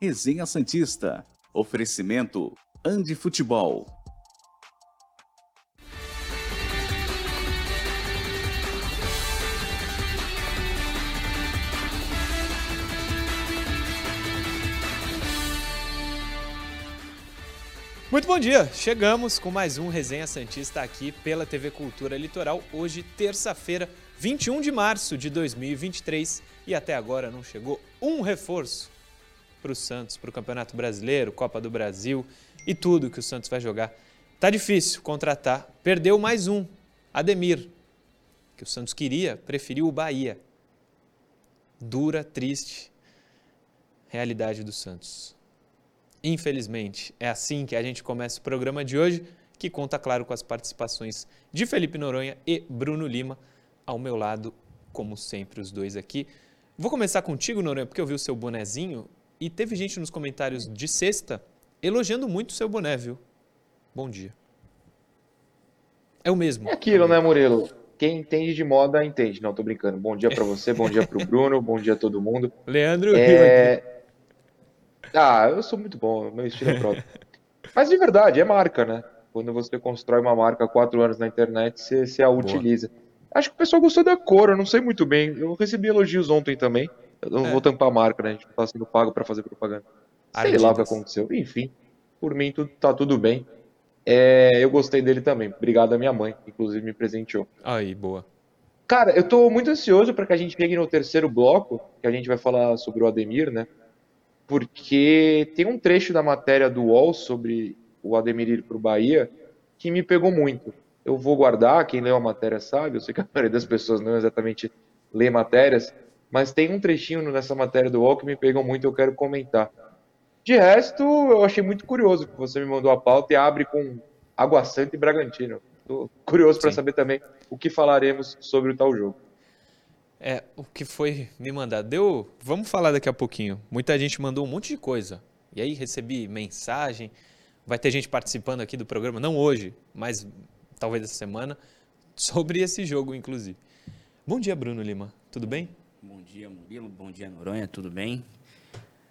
Resenha Santista. Oferecimento Andi Futebol. Muito bom dia! Chegamos com mais um Resenha Santista aqui pela TV Cultura Litoral. Hoje, terça-feira, 21 de março de 2023 e até agora não chegou um reforço para o Santos, para o Campeonato Brasileiro, Copa do Brasil e tudo que o Santos vai jogar. Tá difícil contratar. Perdeu mais um, Ademir, que o Santos queria, preferiu o Bahia. Dura, triste realidade do Santos. Infelizmente, é assim que a gente começa o programa de hoje, que conta, claro, com as participações de Felipe Noronha e Bruno Lima, ao meu lado, como sempre, os dois aqui. Vou começar contigo, Noronha, porque eu vi o seu bonezinho e teve gente nos comentários de sexta elogiando muito o seu boné, viu? Bom dia. É o mesmo. É aquilo, né, Murilo? Quem entende de moda entende. Não, tô brincando. Bom dia para você, bom dia pro Bruno, bom dia a todo mundo. Leandro é... Ah, eu sou muito bom, meu estilo é próprio. Mas de verdade, é marca, né? Quando você constrói uma marca há quatro anos na internet, você, você a utiliza. Boa. Acho que o pessoal gostou da cor, eu não sei muito bem. Eu recebi elogios ontem também. Eu não é. vou tampar a marca, né? A gente não tá sendo pago para fazer propaganda. Sei lá o que aconteceu. Enfim, por mim tudo, tá tudo bem. É, eu gostei dele também. Obrigado à minha mãe, inclusive me presenteou. Aí, boa. Cara, eu tô muito ansioso para que a gente chegue no terceiro bloco, que a gente vai falar sobre o Ademir, né? porque tem um trecho da matéria do UOL sobre o Ademir ir para o Bahia que me pegou muito. Eu vou guardar, quem leu a matéria sabe, eu sei que a maioria das pessoas não exatamente lê matérias, mas tem um trechinho nessa matéria do UOL que me pegou muito e eu quero comentar. De resto, eu achei muito curioso que você me mandou a pauta e abre com Água Santa e Bragantino. Estou curioso para saber também o que falaremos sobre o tal jogo. É, o que foi me mandado. Deu. Vamos falar daqui a pouquinho. Muita gente mandou um monte de coisa. E aí recebi mensagem. Vai ter gente participando aqui do programa, não hoje, mas talvez essa semana, sobre esse jogo, inclusive. Bom dia, Bruno Lima. Tudo bem? Bom dia, Murilo. Bom dia, Noronha. Tudo bem?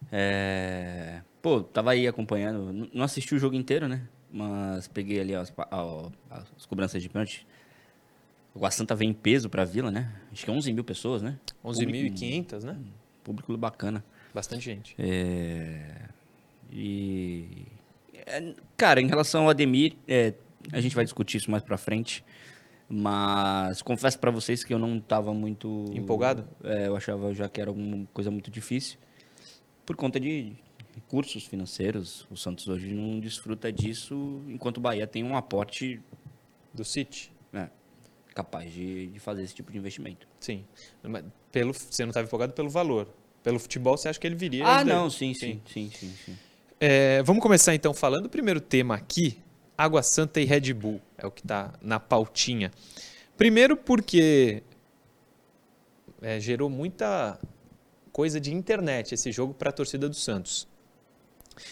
É... Pô, tava aí acompanhando. Não assisti o jogo inteiro, né? Mas peguei ali as, as, as cobranças de pênalti. O Água Santa vem em peso para a Vila, né? Acho que é 11 mil pessoas, né? 11.500, né? Público bacana. Bastante gente. É... E... É, cara, em relação ao Ademir, é, a gente vai discutir isso mais para frente. Mas confesso para vocês que eu não estava muito... Empolgado? É, eu achava já que era alguma coisa muito difícil. Por conta de recursos financeiros. O Santos hoje não desfruta disso, enquanto o Bahia tem um aporte... Do City? É capaz de, de fazer esse tipo de investimento. Sim. Pelo, você não estava empolgado pelo valor. Pelo futebol, você acha que ele viria? Ah, não, sim, sim, sim, sim. sim, É, vamos começar então falando do primeiro tema aqui, Água Santa e Red Bull. É o que está na pautinha. Primeiro porque é, gerou muita coisa de internet esse jogo para a torcida do Santos.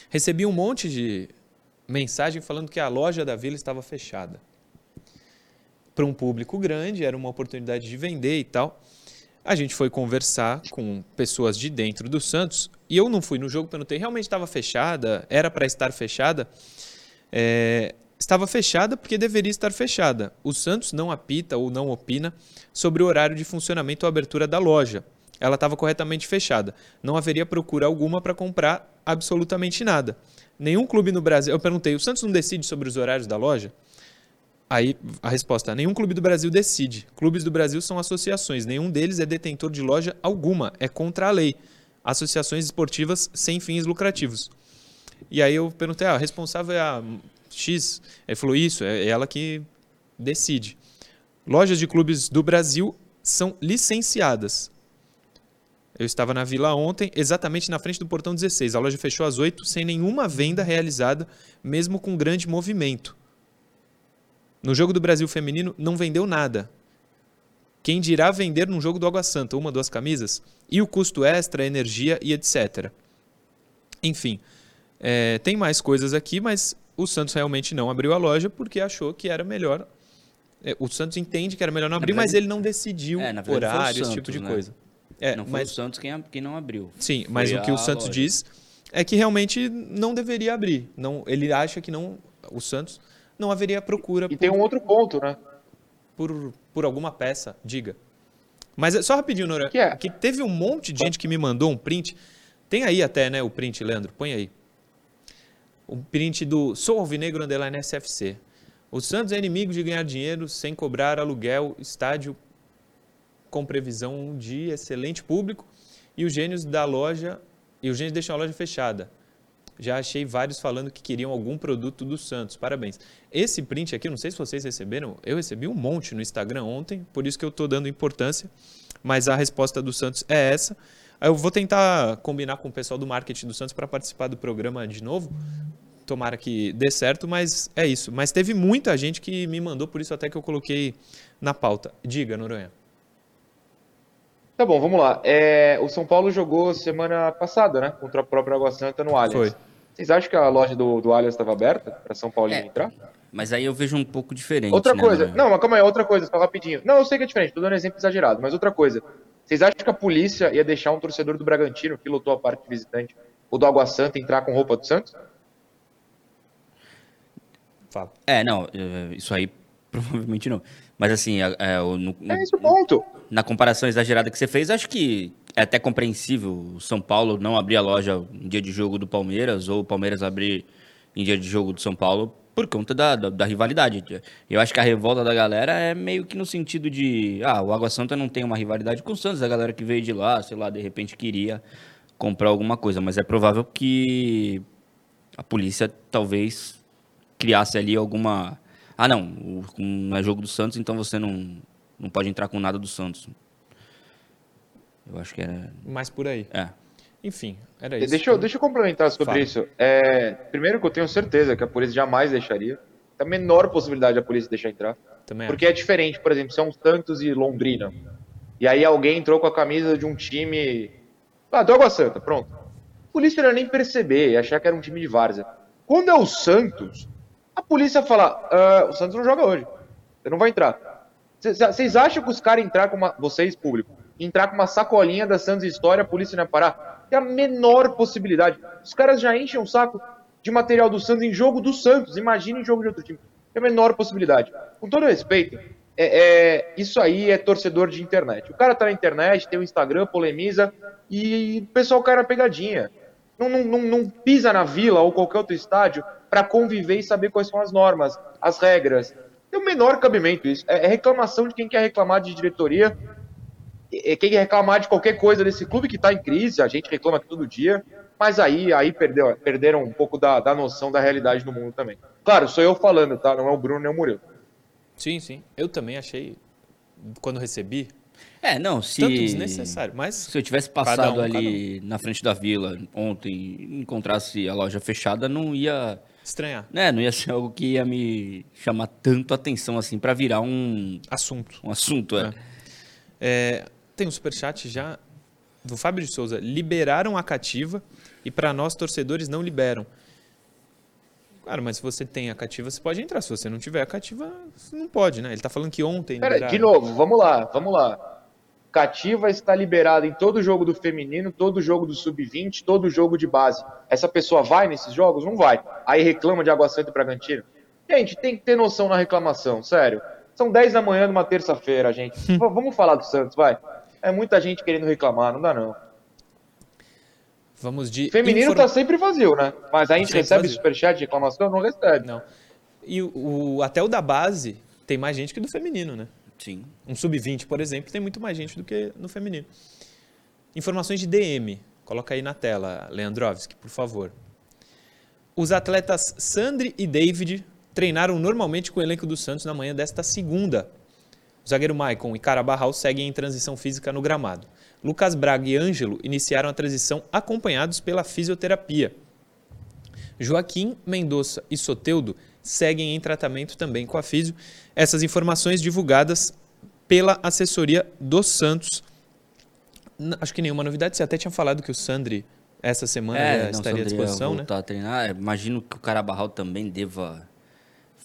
Recebi um monte de mensagem falando que a loja da Vila estava fechada para um público grande, era uma oportunidade de vender e tal. A gente foi conversar com pessoas de dentro do Santos e eu não fui no jogo, perguntei, realmente estava fechada? Era para estar fechada? É, estava fechada porque deveria estar fechada. O Santos não apita ou não opina sobre o horário de funcionamento ou abertura da loja. Ela estava corretamente fechada. Não haveria procura alguma para comprar absolutamente nada. Nenhum clube no Brasil. Eu perguntei: o Santos não decide sobre os horários da loja? Aí a resposta: nenhum clube do Brasil decide. Clubes do Brasil são associações, nenhum deles é detentor de loja alguma, é contra a lei. Associações esportivas sem fins lucrativos. E aí eu perguntei: ah, a responsável é a X? Ele falou: isso, é ela que decide. Lojas de clubes do Brasil são licenciadas. Eu estava na vila ontem, exatamente na frente do portão 16. A loja fechou às 8 sem nenhuma venda realizada, mesmo com grande movimento. No jogo do Brasil feminino não vendeu nada. Quem dirá vender num jogo do Água Santa uma, duas camisas? E o custo extra, energia e etc. Enfim, é, tem mais coisas aqui, mas o Santos realmente não abriu a loja porque achou que era melhor. É, o Santos entende que era melhor não abrir, verdade, mas ele não decidiu é, horário, Santos, esse tipo de né? coisa. É, não foi mas, o Santos quem, quem não abriu. Sim, mas o que o Santos loja. diz é que realmente não deveria abrir. Não, ele acha que não, o Santos não haveria procura. E por, tem um outro ponto, né? por, por alguma peça, diga. Mas é só rapidinho, Nora. Que é? Que teve um monte de gente que me mandou um print. Tem aí até, né, o print, Leandro? Põe aí. O print do Sou Alvinegro Underline SFC. O Santos é inimigo de ganhar dinheiro sem cobrar aluguel, estádio com previsão de excelente público e os gênios da loja e os gênios deixam a loja fechada. Já achei vários falando que queriam algum produto do Santos. Parabéns. Esse print aqui, não sei se vocês receberam, eu recebi um monte no Instagram ontem, por isso que eu estou dando importância, mas a resposta do Santos é essa. Aí Eu vou tentar combinar com o pessoal do marketing do Santos para participar do programa de novo. Tomara que dê certo, mas é isso. Mas teve muita gente que me mandou, por isso até que eu coloquei na pauta. Diga, Noronha. Tá bom, vamos lá. É, o São Paulo jogou semana passada, né? Contra a própria Água Santa no Allianz. Foi. Vocês acham que a loja do, do Allianz estava aberta para São Paulo É. entrar? Mas aí eu vejo um pouco diferente. Outra né, coisa. Não, mas calma aí, outra coisa, só rapidinho. Não, eu sei que é diferente, tô dando exemplo exagerado, mas outra coisa. Vocês acham que a polícia ia deixar um torcedor do Bragantino, que lotou a parte visitante, ou do Água Santa, entrar com roupa do Santos? Fala. É, não, é, isso aí provavelmente não. Mas assim, é, é, no- É esse o ponto. na comparação exagerada que você fez, acho que é até compreensível o São Paulo não abrir a loja em dia de jogo do Palmeiras ou o Palmeiras abrir em dia de jogo do São Paulo por conta da, da, da rivalidade. Eu acho que a revolta da galera é meio que no sentido de, ah, o Água Santa não tem uma rivalidade com o Santos, a galera que veio de lá, sei lá, de repente queria comprar alguma coisa, mas é provável que a polícia talvez criasse ali alguma. Ah, não, o- não é jogo do Santos, então você não, não pode entrar com nada do Santos. Eu acho que era. Mais por aí. É. Enfim, era isso. Deixa eu, deixa eu complementar sobre Fala. isso. É, primeiro que eu tenho certeza que a polícia jamais deixaria. Tem a menor possibilidade da polícia deixar entrar. Também Porque é diferente, por exemplo, são Santos e Londrina. E aí alguém entrou com a camisa de um time. Ah, do Água Santa, pronto. A polícia não ia nem perceber, ia achar que era um time de várzea. Quando é o Santos, a polícia fala: "Ah, o Santos não joga hoje. Você não vai entrar. Vocês acham que os caras entrar com uma. Vocês, público, entrar com uma sacolinha da Santos História, a polícia não ia parar? Tem a menor possibilidade. Os caras já enchem o saco de material do Santos em jogo do Santos. Imagina em jogo de outro time. Tem a menor possibilidade. Com todo respeito, é, é- isso aí é torcedor de internet. O cara tá na internet, tem o Instagram, polemiza e o pessoal cai na pegadinha. Não, não, não, não pisa na vila ou qualquer outro estádio para conviver e saber quais são as normas, as regras. Tem o menor cabimento isso. É é reclamação de quem quer reclamar de diretoria, é é quem quer reclamar de qualquer coisa desse clube que está em crise. A gente reclama aqui todo dia. Mas aí, aí perdeu, perderam um pouco da, da noção da realidade do mundo também. Claro, sou eu falando, tá? Não é o Bruno nem o Murilo. Sim, sim. Eu também achei, quando recebi, É, não, se. tanto desnecessário. Mas Se eu tivesse passado um, ali na frente da vila ontem e encontrasse a loja fechada, não ia. estranhar. Né, não ia ser algo que ia me chamar tanto atenção assim pra virar um, Assunto. um assunto. É. É, tem um superchat já do Fábio de Souza. Liberaram a cativa e para nós, torcedores, não liberam. Cara, mas se você tem a cativa, você pode entrar. Se você não tiver a cativa, não pode, né? Ele tá falando que ontem. Pera, liberaram. de novo, vamos lá, vamos lá. Cativa está liberada em todo jogo do feminino, todo jogo do sub-20, todo jogo de base. Essa pessoa vai nesses jogos? Não vai. Aí reclama de Água Santa e Bragantino. Gente, tem que ter noção na reclamação, sério. São 10 da manhã numa terça-feira, gente. Vamos falar do Santos, vai. É muita gente querendo reclamar, não dá não. Vamos de. Feminino infor- tá sempre vazio, né? Mas a gente Sempre recebe vazio. superchat de reclamação? Não recebe. Não. E o, o- até o da base tem mais gente que do feminino, né? Sim. Um sub-20, por exemplo, tem muito mais gente do que no feminino. Informações de DM. Coloca aí na tela, Leandrovski, por favor. Os atletas Sandri e David treinaram normalmente com o elenco do Santos na manhã desta segunda. O zagueiro Maicon e Carabarral seguem em transição física no gramado. Lucas Braga e Ângelo iniciaram a transição acompanhados pela fisioterapia. Joaquim, Mendonça e Soteudo seguem em tratamento também com a Físio. Essas informações divulgadas pela assessoria do Santos. Acho que nenhuma novidade. Você até tinha falado que o Sandri, essa semana, já É, não, estaria à Sandro ia disposição, né? a treinar. É, Imagino que o Carabarral também deva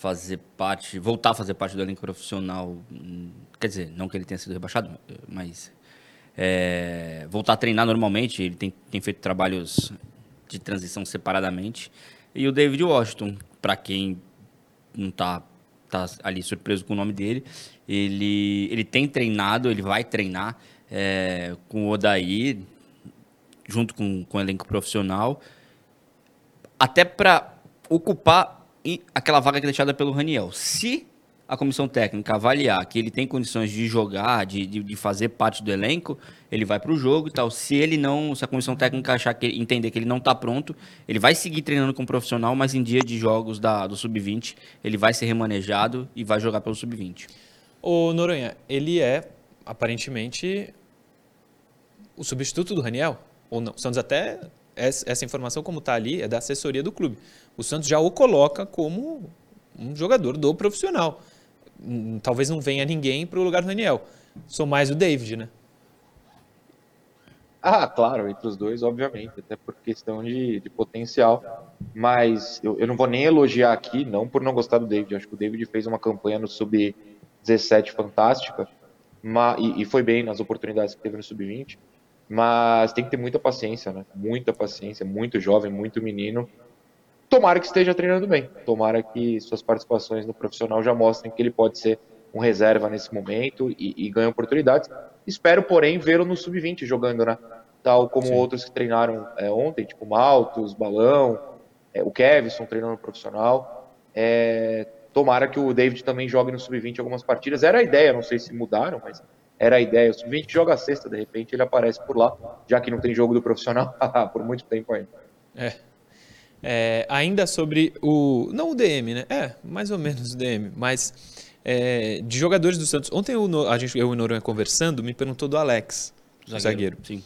fazer parte, voltar a fazer parte do elenco profissional. hum, Quer dizer, não que ele tenha sido rebaixado, mas é, voltar a treinar normalmente. Ele tem, tem feito trabalhos de transição separadamente. E o David Washington, para quem não tá, tá ali surpreso com o nome dele, ele, ele tem treinado, ele vai treinar é, com o Odair, junto com, com o elenco profissional, até para ocupar aquela vaga que é deixada pelo Raniel. Se a comissão técnica avaliar que ele tem condições de jogar, de, de, de fazer parte do elenco, ele vai para o jogo e tal. Se ele não, se a comissão técnica achar que entender que ele não está pronto, ele vai seguir treinando como profissional, mas em dia de jogos da, do sub-20 ele vai ser remanejado e vai jogar pelo sub-20. O Noronha, ele é aparentemente o substituto do Raniel ou não? O Santos até essa informação como está ali é da assessoria do clube. O Santos já o coloca como um jogador do profissional. Talvez não venha ninguém para o lugar do Daniel. Sou mais o David, né? Ah, claro, entre os dois, obviamente, até por questão de, de potencial. Mas eu, eu, não vou nem elogiar aqui, não por não gostar do David. acho que o David fez uma campanha no Sub-17 fantástica mas, e, e, foi bem nas oportunidades que teve no Sub-20. Mas tem que ter muita paciência, né? Muita paciência, muito jovem, muito menino Tomara que esteja treinando bem. Tomara que suas participações no profissional já mostrem que ele pode ser um reserva nesse momento e, e ganhe oportunidades. Espero, porém, vê-lo no sub-20 jogando, né? Tal como Sim. outros que treinaram é, ontem, tipo Maltos, Balão, é, o Kevson treinando no profissional. É, tomara que o David também jogue no sub-20 algumas partidas. Era a ideia, não sei se mudaram, mas era a ideia. O sub-20 joga a sexta, de repente ele aparece por lá, já que não tem jogo do profissional por muito tempo ainda. É, é, ainda sobre o. Não o DM, né? É, mais ou menos o DM, mas é, de jogadores do Santos. Ontem eu, a gente, eu e o Noronha conversando, me perguntou do Alex, zagueiro. zagueiro. Sim.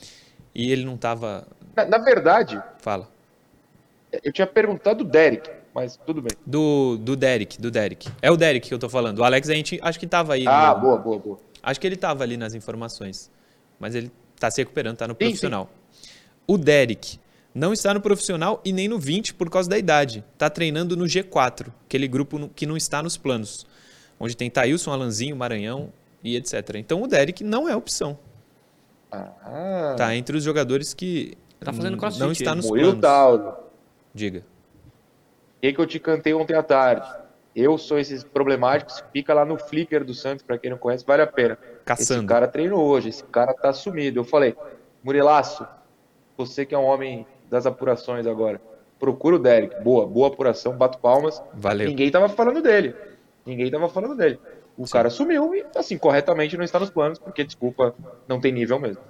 E ele não estava. Na, na, verdade. Fala. Eu tinha perguntado do Derek, mas tudo bem. Do, do Derek, do Derek. É o Derek que eu tô falando. O Alex a gente acho que estava aí. Ah, no... boa, boa, boa. Acho que ele estava ali nas informações. Mas ele está se recuperando, está no profissional. Sim, sim. O Derek não está no profissional e nem no 20 por causa da idade. Está treinando no G4, aquele grupo que não está nos planos. Onde tem Thailson, Alanzinho, Maranhão e etc. Então o Derek não é opção. Ah. Tá entre os jogadores que tá fazendo crossfit, não está nos planos. Diga. O que, que eu te cantei ontem à tarde? Eu sou esses problemáticos, fica lá no Flickr do Santos, para quem não conhece, vale a pena. Caçando. Esse cara treinou hoje, esse cara tá sumido. Eu falei, Murilaço, você que é um homem das apurações agora. Procura o Derek. Boa, boa apuração, bato palmas. Valeu. Ninguém tava falando dele. Ninguém tava falando dele. O Sim. cara sumiu e, assim, corretamente não está nos planos, porque, desculpa, não tem nível mesmo.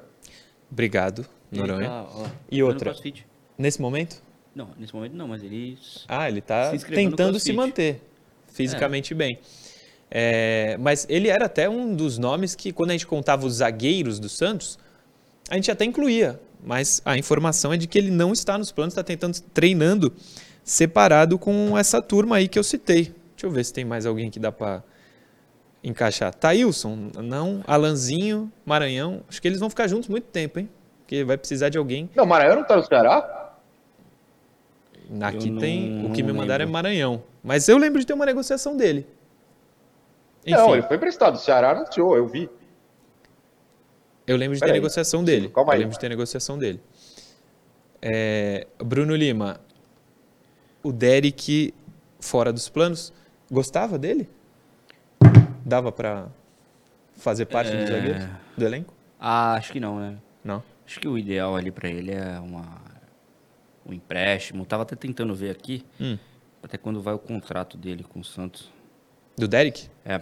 Obrigado, Noronha. Tá, e outra, nesse momento? Não, nesse momento não, mas ele... Ah, ele tá se tentando se manter fisicamente é. bem. É, mas ele era até um dos nomes que, quando a gente contava os zagueiros do Santos, a gente até incluía mas a informação é de que ele não está nos planos, está tentando treinando separado com essa turma aí que eu citei. Deixa eu ver se tem mais alguém que dá para encaixar. Taílson, não. Alanzinho, Maranhão. Acho que eles vão ficar juntos muito tempo, hein? Porque vai precisar de alguém. Não, Maranhão não está no Ceará? Aqui não, tem. O que me mandaram é Maranhão. Mas eu lembro de ter uma negociação dele. Enfim. Não, ele foi emprestado. O Ceará anunciou, eu vi. Eu lembro de ter negociação dele. Calma aí. Eu lembro de ter negociação dele. É, Bruno Lima, o Derek fora dos planos, gostava dele? Dava para fazer parte é... do zagueiro, do elenco? Ah, acho que não, né? Não. Acho que o ideal ali para ele é uma um empréstimo. Tava até tentando ver aqui, hum. até quando vai o contrato dele com o Santos. Do Derek? É.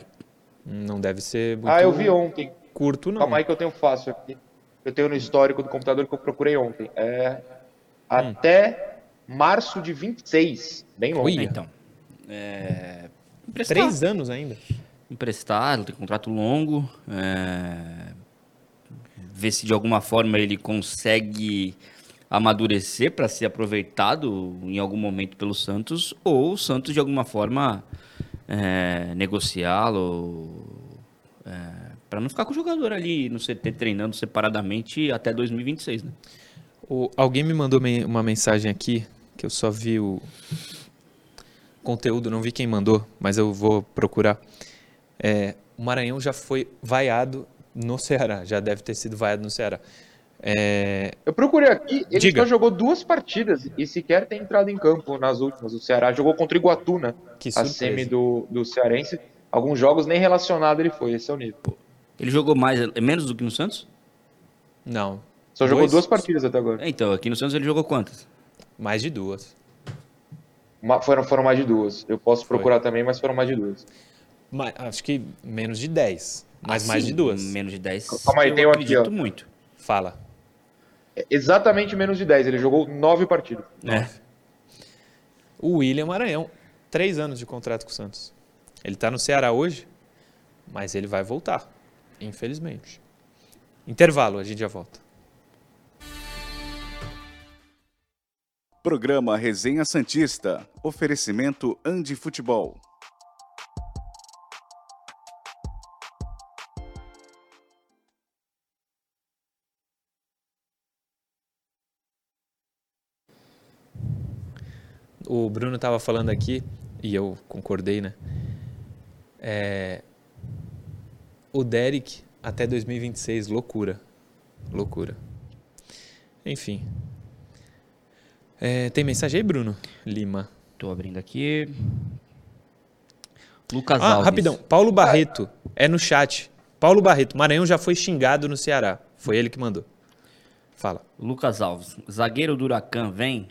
Não deve ser muito... Ah, eu vi ontem curto, não. Calma aí que eu tenho fácil aqui. Eu tenho no histórico do computador que eu procurei ontem. É hum. até março de 26. Bem longe. Ui, então. É... Três anos ainda. Emprestar, tem contrato longo. É... Ver se de alguma forma ele consegue amadurecer para ser aproveitado em algum momento pelo Santos, ou o Santos de alguma forma é, negociá-lo. É para não ficar com o jogador ali no CT treinando separadamente até 2026, né? O, alguém me mandou uma mensagem aqui, que eu só vi o conteúdo, não vi quem mandou, mas eu vou procurar. É, o Maranhão já foi vaiado no Ceará, já deve ter sido vaiado no Ceará. É, Eu procurei aqui, ele Diga. só jogou duas partidas e sequer tem entrado em campo nas últimas. O Ceará jogou contra o Iguatu, né? que A surpresa. semi do, do Cearense. Alguns jogos nem relacionado ele foi, esse é o nível. Ele jogou mais, é menos do que no Santos? Não, Só jogou Dois? duas partidas até agora. Então, aqui no Santos ele jogou quantas? mais de duas. Ma- Foram, foram mais de duas. Eu posso Foi. procurar também, mas foram mais de duas. Ma- acho que menos de 10, mas Ah, mais sim, de duas. Menos de 10. Calma aí, eu tem um aqui, ó. muito. Fala. Exatamente menos de 10. Ele jogou nove partidas. É. O William Maranhão, três anos de contrato com o Santos. Ele tá no Ceará hoje, mas ele vai voltar, infelizmente. Intervalo, a gente já volta. Programa Resenha Santista. Oferecimento Andi Futebol. O Bruno tava falando aqui, e eu concordei, né? É, o Derek até 2026, loucura. Loucura. Enfim. É, tem mensagem aí, Bruno? Lima. Tô abrindo aqui. Lucas Ah, Alves. rapidão. Paulo Barreto é no chat. Paulo Barreto, Maranhão já foi xingado no Ceará. Foi ele que mandou. Fala. Lucas Alves. Zagueiro do Huracan vem?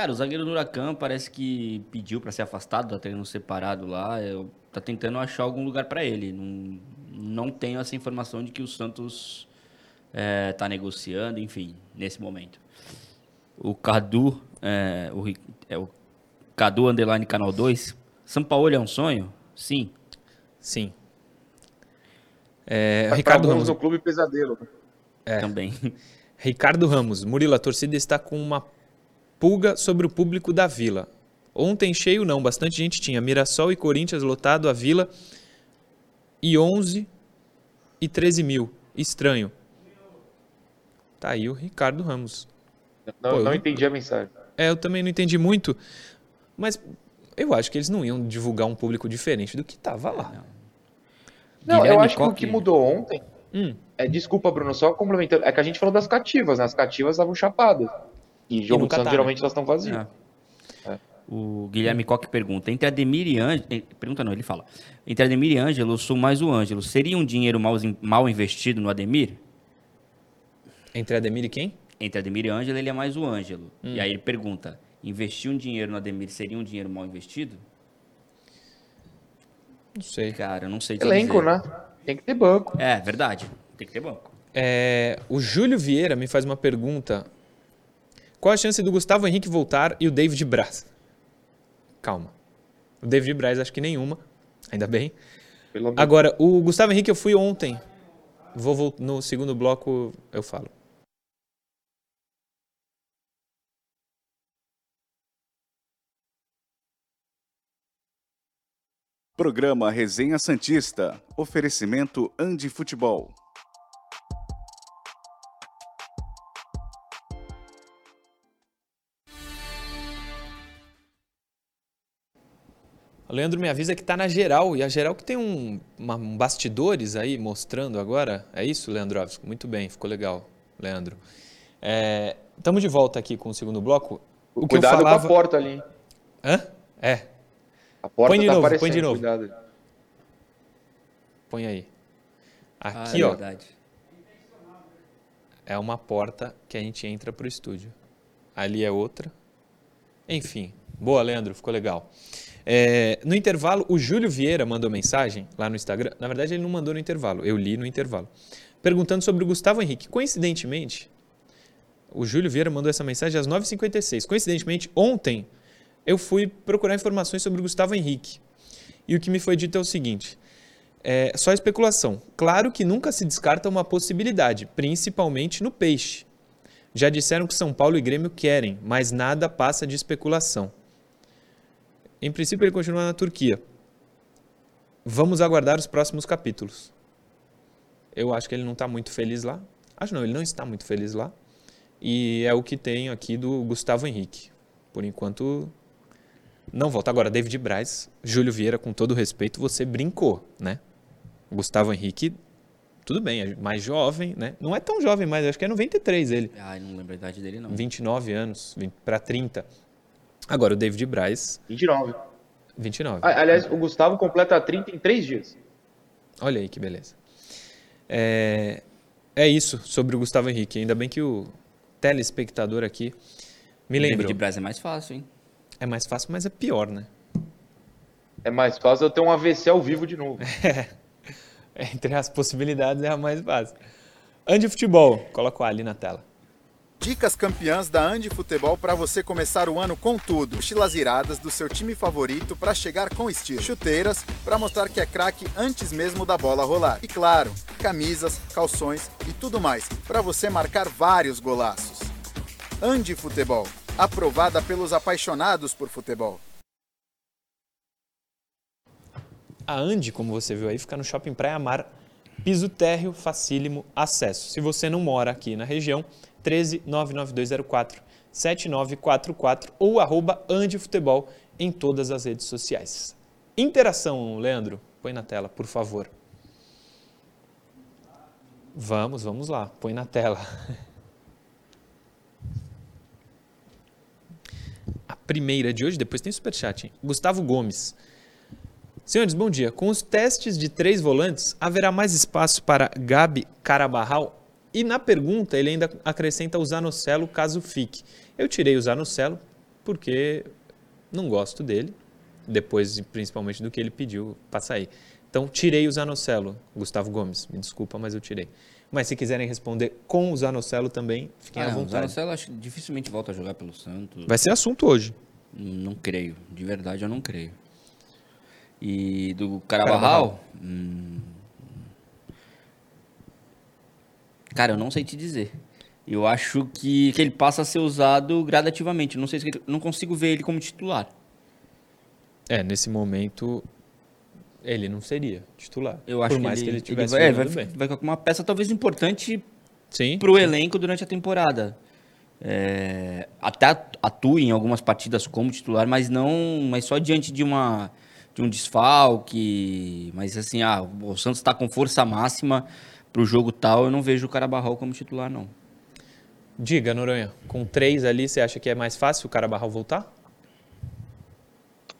Cara, o zagueiro do Huracan parece que pediu pra ser afastado, tá treinando separado lá. Eu, tá tentando achar algum lugar pra ele. Não, não tenho essa informação de que o Santos é, tá negociando, enfim, nesse momento. O Cadu, é, o, é o Cadu Underline Canal 2. São Paulo é um sonho? Sim. Sim. É, Mas Ricardo pra Ramos. no clube pesadelo. Também. Ricardo Ramos. Murilo, a torcida está com uma pulga sobre o público da Vila. Ontem cheio não, bastante gente tinha. Mirassol e Corinthians lotado a Vila e 11 e 13 mil. Estranho. Tá aí o Ricardo Ramos. Não, Pô, eu não não- entendi a mensagem. É, eu também não entendi muito, mas eu acho que eles não iam divulgar um público diferente do que tava lá. Não, eu Guilherme acho que o que mudou ontem. Hum. É, desculpa, Bruno, só complementando. É que a gente falou das cativas, né? As cativas estavam chapadas. E jogo de Santos, tá, geralmente elas estão vazias. É. O Guilherme Coque pergunta: entre Ademir e Ângelo. Pergunta não, ele fala. Entre Ademir e Ângelo, eu sou mais o Ângelo. Seria um dinheiro mal, mal investido no Ademir? Entre Ademir e quem? Entre Ademir e Ângelo, ele é mais o Ângelo. E aí ele pergunta: investir um dinheiro no Ademir seria um dinheiro mal investido? Não sei. Cara, eu não sei Elenco, dizer. né? Tem que ter banco. É, verdade. Tem que ter banco. É, o Júlio Vieira me faz uma pergunta. Qual a chance do Gustavo Henrique voltar e o David Braz? Calma. O David Braz acho que nenhuma. Ainda bem. Agora, o Gustavo Henrique eu fui ontem. Vou no segundo bloco eu falo. Programa Resenha Santista. Oferecimento Andi Futebol. O Leandro me avisa que tá na geral. E a geral que tem um, uma- um bastidores aí mostrando agora. É isso, Leandro? Muito bem, ficou legal, Leandro. Estamos de volta aqui com o segundo bloco. O que Cuidado eu falava... com a porta ali. hein? Hã? É, A porta Põe de tá novo, põe aparecendo, de novo. cuidado. põe aí. Ah, Aqui, é ó, verdade. é uma porta que a gente entra pro estúdio. Ali é outra. Enfim, boa, Leandro, ficou legal. É, no intervalo, o Júlio Vieira mandou mensagem lá no Instagram. Na verdade, ele não mandou no intervalo, eu li no intervalo. Perguntando sobre o Gustavo Henrique. Coincidentemente, o Júlio Vieira mandou essa mensagem às 9h56. Coincidentemente, ontem eu fui procurar informações sobre o Gustavo Henrique. E o que me foi dito é o seguinte: é só especulação. Claro que nunca se descarta uma possibilidade, principalmente no peixe. Já disseram que São Paulo e Grêmio querem, mas nada passa de especulação. Em princípio, ele continua na Turquia. Vamos aguardar os próximos capítulos. Eu acho que ele não está muito feliz lá. Acho não, ele não está muito feliz lá. E é o que tem aqui do Gustavo Henrique. Por enquanto, não volta. Agora, David Braz, Júlio Vieira, com todo respeito, você brincou, né? Gustavo Henrique, tudo bem, é mais jovem, né? Não é tão jovem, mas acho que é 93 ele. Ai, não lembro a idade dele, não. 29 anos, para 30. Agora, o David Braz, 29. 29. Ah, Aliás, o Gustavo completa 30 em 3 dias. Olha aí que beleza. É, é isso sobre o Gustavo Henrique. Ainda bem que o telespectador aqui me O lembrou. David Braz é mais fácil, hein? É mais fácil, mas é pior, né? É mais fácil eu ter um AVC ao vivo de novo. Entre as possibilidades é a mais fácil. Ande Futebol, coloca o ali na tela. Dicas campeãs da Andi Futebol para você começar o ano com tudo. Mochilas iradas do seu time favorito para chegar com estilo. Chuteiras para mostrar que é craque antes mesmo da bola rolar. E claro, camisas, calções e tudo mais para você marcar vários golaços. Andi Futebol, aprovada pelos apaixonados por futebol. A Andi, como você viu aí, fica no Shopping Praia Mar, piso térreo, facílimo acesso. Se você não mora aqui na região, 13 99204 7944 ou arroba Andi Futebol em todas as redes sociais. Interação, Leandro, põe na tela, por favor. Vamos, vamos lá, põe na tela. A primeira de hoje, depois tem superchat, hein? Gustavo Gomes. Senhores, bom dia. Com os testes de três volantes, haverá mais espaço para Gabi Carabarral? E na pergunta, ele ainda acrescenta o Zanocelo caso fique. Eu tirei o Zanocelo porque não gosto dele, depois principalmente do que ele pediu para sair. Então, tirei o Zanocelo, Gustavo Gomes. Me desculpa, mas eu tirei. Mas se quiserem responder com o Zanocelo também, fiquem à Ah, o vontade. Zanocelo acho que dificilmente volta a jogar pelo Santos. Vai ser assunto hoje. Não creio. De verdade, eu não creio. E do Carabarral? hum, Cara, eu não sei te dizer. Eu acho que, que ele passa a ser usado gradativamente. Não sei se ele- não consigo ver ele como titular. É, nesse momento, ele não seria titular. Eu acho Por que mais ele, que ele ele tivesse vai, é, vai, bem. vai com uma peça talvez importante Sim. pro elenco durante a temporada. É, até atua em algumas partidas como titular, mas não, mas só diante de uma de um desfalque, mas assim, ah, o Santos está com força máxima pro jogo tal, eu não vejo o Carabarral como titular não. Diga, Noronha, com três ali, você acha que é mais fácil o Carabarral voltar?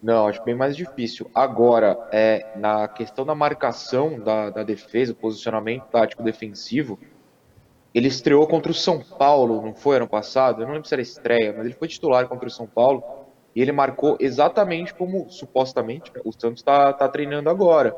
Não, acho bem mais difícil. Agora, é, na questão da marcação da, da defesa, o posicionamento tático defensivo, ele estreou contra o São Paulo, não foi ano passado? Eu não lembro se era estreia, mas ele foi titular contra o São Paulo e ele marcou exatamente como, supostamente, o Santos está tá treinando agora.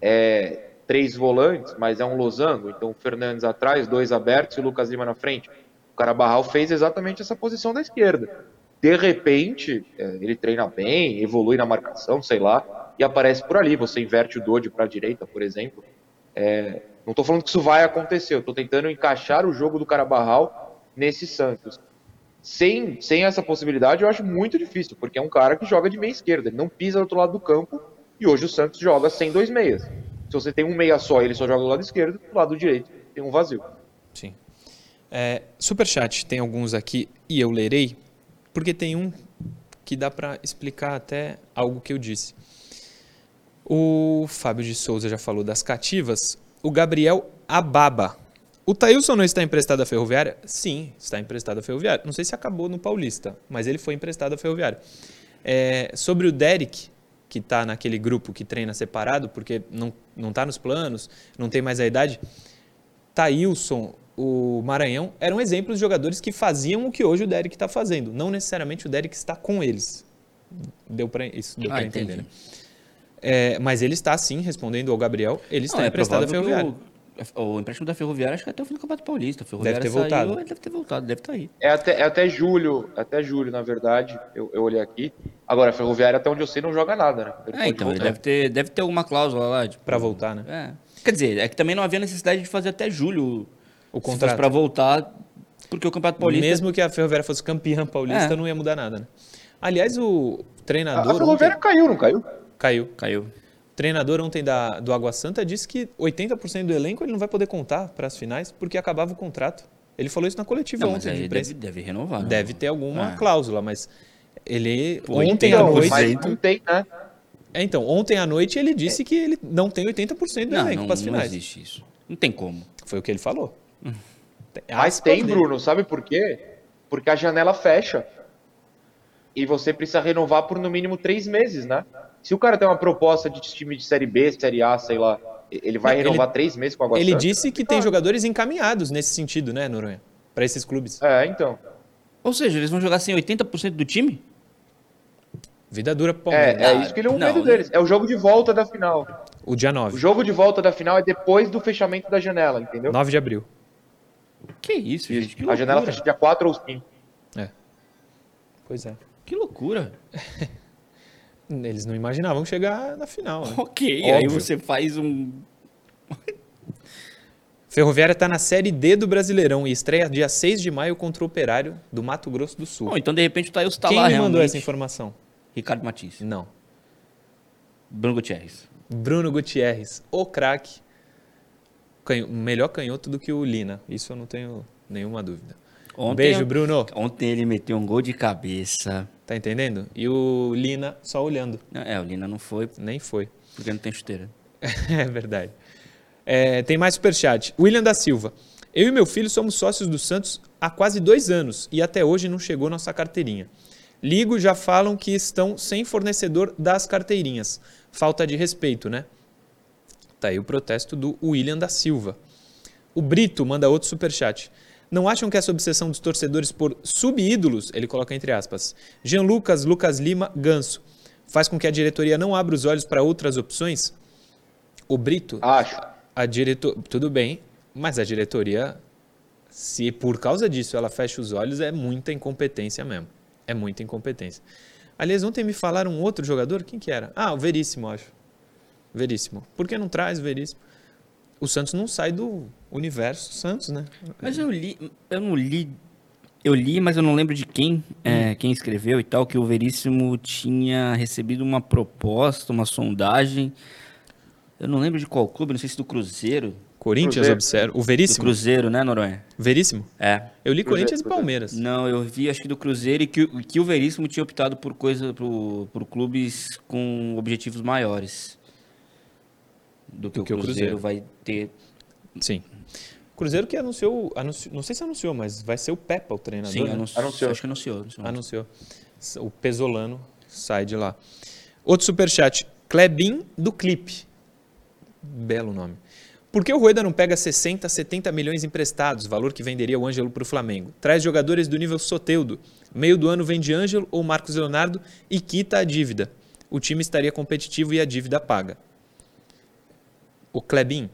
É, três volantes, mas é um losango, então o Fernandes atrás, dois abertos e o Lucas Lima na frente. O Carabarral fez exatamente essa posição da esquerda de repente, é, ele treina bem, evolui na marcação, sei lá, e aparece por ali. Você inverte o Dodge para a direita, por exemplo. É, não estou falando que isso vai acontecer, eu estou tentando encaixar o jogo do Carabarral nesse Santos. Sem, sem essa possibilidade, eu acho muito difícil, porque é um cara que joga de meia esquerda, ele não pisa do outro lado do campo, e hoje o Santos joga sem dois meias. Se você tem um meia só e ele só joga do lado esquerdo, do lado direito tem um vazio. Sim. É, superchat, tem alguns aqui e eu lerei, porque tem um que dá para explicar até algo que eu disse. O Fábio de Souza já falou das cativas. O Gabriel Ababa. O Thailson não está emprestado à Ferroviária? Sim, está emprestado à Ferroviária. Não sei se acabou no Paulista, mas ele foi emprestado à Ferroviária. É, sobre o Derek, que está naquele grupo que treina separado, porque não não está nos planos, não tem mais a idade. Thailson, o Maranhão, eram exemplos de jogadores que faziam o que hoje o Derek está fazendo. Não necessariamente o Derek está com eles. Deu para isso deu Ah, entender. né? É, mas ele está sim respondendo ao Gabriel. Ele está Não, é emprestado à provável que Ferroviária. O, empréstimo da Ferroviária acho que é até o fim do Campeonato Paulista. A Ferroviária ter saiu, voltado. ele deve ter voltado, deve estar aí. É até, é até julho, até julho, na verdade, eu, eu olhei aqui. Agora, a Ferroviária, até onde eu sei, não joga nada, né? Ele É, então, voltar. deve ter, deve ter alguma cláusula lá. Tipo, Para voltar, né? É. Quer dizer, é que também não havia necessidade de fazer até julho O contrato. para voltar, porque o Campeonato Paulista... Mesmo que a Ferroviária fosse campeã paulista, É. não ia mudar nada. Né? Aliás, o A, treinador. a Ferroviária ontem- caiu, não caiu? Caiu. Caiu. O treinador ontem da, do Água Santa disse que 80% do elenco ele não vai poder contar para as finais porque acabava o contrato. Ele falou isso na coletiva Não, mas ontem de imprensa. deve, deve renovar. né? Deve ter alguma Ah. cláusula, mas ele Pô, ontem à Não, noite. mas não tem, né? É, então, ontem à noite ele disse que ele não tem 80% do Não, elenco não, para as não finais. existe isso. Não tem como. Foi o que ele falou. Tem Mas tem, dele. Bruno, sabe por quê? Porque a janela fecha. E você precisa renovar por no mínimo três meses, né? Se o cara tem uma proposta de time de Série B, Série A, sei lá, ele vai Ele- renovar três meses com a Água Ele Santa? disse que tem jogadores encaminhados nesse sentido, né, Noronha? Para esses clubes. É, então. Ou seja, eles vão jogar sem 80% do time? Vida dura pro Palmeiras. É, é isso que ele é o Não, medo deles. É o jogo de volta da final. O dia O 9. jogo de volta da final é depois do fechamento da janela, entendeu? 9 de abril. Que isso, gente? Que a janela fecha dia 4 ou 5. Pois é. Que loucura. Eles não imaginavam chegar na final. Né? Ok, aí Óbvio. você faz um. Ferroviária está na Série D do Brasileirão e estreia dia 6 de maio contra o Operário do Mato Grosso do Sul. Bom, então de repente o Thaís tá Quem lá me mandou realmente. essa informação? Ricardo Matisse. Não. Bruno Gutierrez. Bruno Gutierrez, o craque. Canho- melhor canhoto do que o Lina. Isso eu não tenho nenhuma dúvida. Ontem, Um Beijo, Bruno. Ontem ele meteu um gol de cabeça. Tá entendendo? E o Lina só olhando. É, o Lina não foi Nem foi. porque não tem chuteira. É verdade. É, tem mais superchat. William da Silva. Eu e meu filho somos sócios do Santos há quase dois anos e até hoje não chegou nossa carteirinha. Ligo já falam que estão sem fornecedor das carteirinhas. Falta de respeito, né? Tá aí o protesto do William da Silva. O Brito manda outro superchat. Não acham que essa obsessão dos torcedores por sub-ídolos, ele coloca entre aspas, Jean Lucas, Lucas Lima, Ganso, faz com que a diretoria não abra os olhos para outras opções? O Brito, Acho. a diretor, tudo bem, mas a diretoria, se por causa disso ela fecha os olhos, é muita incompetência mesmo. É muita incompetência. Aliás, ontem me falaram um outro jogador, quem que era? Ah, o Veríssimo, acho. Veríssimo. Por que não traz o Veríssimo? O Santos não sai do universo Santos, né? Mas eu li, eu não li. Eu li, mas eu não lembro de quem, é, quem escreveu e tal, que o Veríssimo tinha recebido uma proposta, uma sondagem. Eu não lembro de qual clube, não sei se do Cruzeiro. Corinthians, Cruzeiro. observa. O Do Veríssimo? Cruzeiro, né, Noronha? Veríssimo? É. Eu li Cruzeiro, Corinthians e. Palmeiras. Não, eu vi acho que do Cruzeiro e que, o- que o Veríssimo tinha optado por coisa por, por clubes com objetivos maiores do que, Do o, que o Cruzeiro Cruzeiro. vai ter. Sim. Cruzeiro que anunciou, anunci- não sei se anunciou, mas vai ser o Pepa o treinador. Sim, né? anunciou. Anunciou. Acho que anunciou. anunciou. Anunciou. O Pesolano sai de lá. Outro superchat. Klebin do Clipe. Belo nome. Por que o Rueda não pega 60, 70 milhões emprestados, valor que venderia o Ângelo para o Flamengo? Traz jogadores do nível Soteudo. Meio do ano vende Ângelo ou Marcos Leonardo e quita a dívida. O time estaria competitivo e a dívida paga. O Klebin,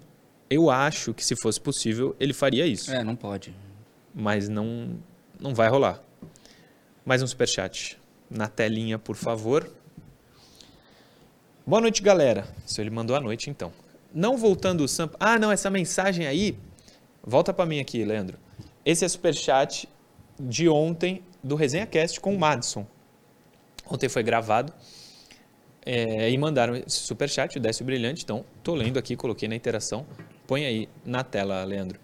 eu acho que se fosse possível, ele faria isso É, não pode. mas não, não vai rolar. Mais um superchat. Na telinha, por favor. Boa noite, galera. Se ele mandou a noite, então. Não voltando o Sampa. Ah, não, essa mensagem aí. Volta para mim aqui, Leandro. Esse é superchat de ontem do Resenha Cast com o Madison. Ontem foi gravado. É, e mandaram esse superchat, o Décio Brilhante. Então, tô lendo aqui, coloquei na interação. Põe aí na tela, Leandro.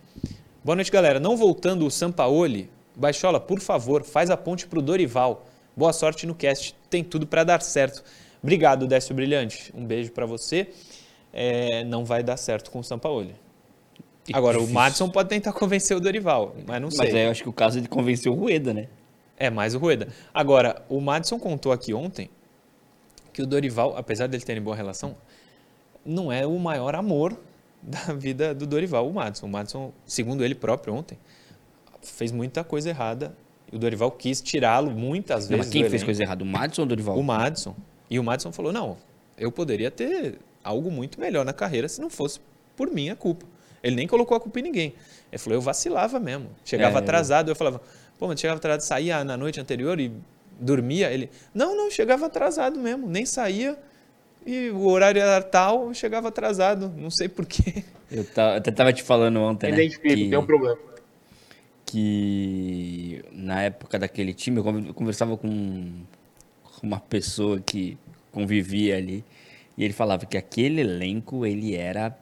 Boa noite, galera. Não voltando o Sampaoli, Baixola, por favor, faz a ponte pro Dorival. Boa sorte no cast. Tem tudo para dar certo. Obrigado, Décio Brilhante. Um beijo para você. É, não vai dar certo com o Sampaoli. Agora, o difícil. Madison pode tentar convencer o Dorival, mas não sei. Mas aí eu acho que o caso é de convencer o Rueda, né? É mais o Rueda. Agora, o Madison contou aqui ontem que o Dorival, apesar dele terem boa relação, não é o maior amor da vida do Dorival, o Madison. O Madison, segundo ele próprio ontem, fez muita coisa errada. E o Dorival quis tirá-lo muitas Não, vezes. mas quem fez coisa errada? O Madison ou o Dorival? O Madison. E o Madison falou: não, eu poderia ter algo muito melhor na carreira se não fosse por minha culpa. Ele nem colocou a culpa em ninguém. Ele falou: eu vacilava mesmo. Chegava É, atrasado, eu falava: pô, mas chegava atrasado, saía na noite anterior e dormia. Ele: não, não, chegava atrasado mesmo, nem saía. E o horário era tal, eu chegava atrasado, não sei porquê. Eu, eu até tava te falando ontem, né? Identifico, que, tem um problema. que na época daquele time, eu conver- eu conversava com com uma pessoa que convivia ali, e ele falava que aquele elenco, ele era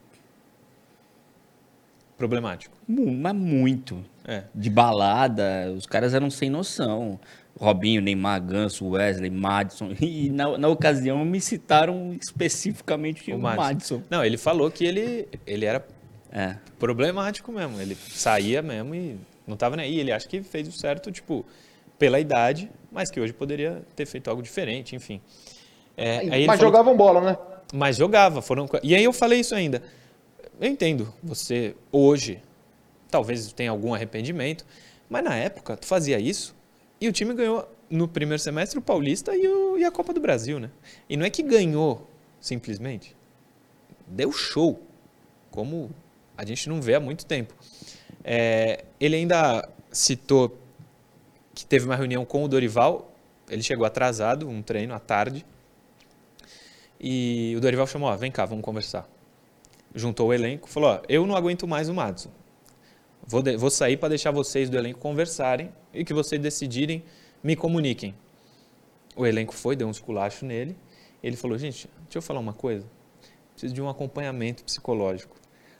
Problemático. mas muito É. de balada, os caras eram sem noção. Robinho, Neymar, Ganso, Wesley, Madison. E na, na ocasião me citaram especificamente o, O Madison. Madison. Não, ele falou que ele, ele era É. Problemático mesmo. Ele saía mesmo e não tava nem aí. Ele acha que fez o certo, tipo, pela idade, mas que hoje poderia ter feito algo diferente, enfim. É, Mas falou jogavam bola, né? mas jogava. Foram... E aí eu falei isso ainda. Eu entendo, você hoje talvez tenha algum arrependimento, mas na época tu fazia isso e o time ganhou no primeiro semestre o Paulista e, o- e a Copa do Brasil, né? E não é que ganhou simplesmente, deu show, como a gente não vê há muito tempo. É, ele ainda citou que teve uma reunião com o Dorival, ele chegou atrasado, um treino à tarde, e o Dorival chamou, ó, vem cá, vamos conversar. Juntou o elenco, falou, ó, eu não aguento mais o Madison. Vou, de- vou sair para deixar vocês do elenco conversarem e que vocês decidirem, me comuniquem. O elenco foi, deu um esculacho nele. Ele falou, gente, deixa eu falar uma coisa. Preciso de um acompanhamento psicológico.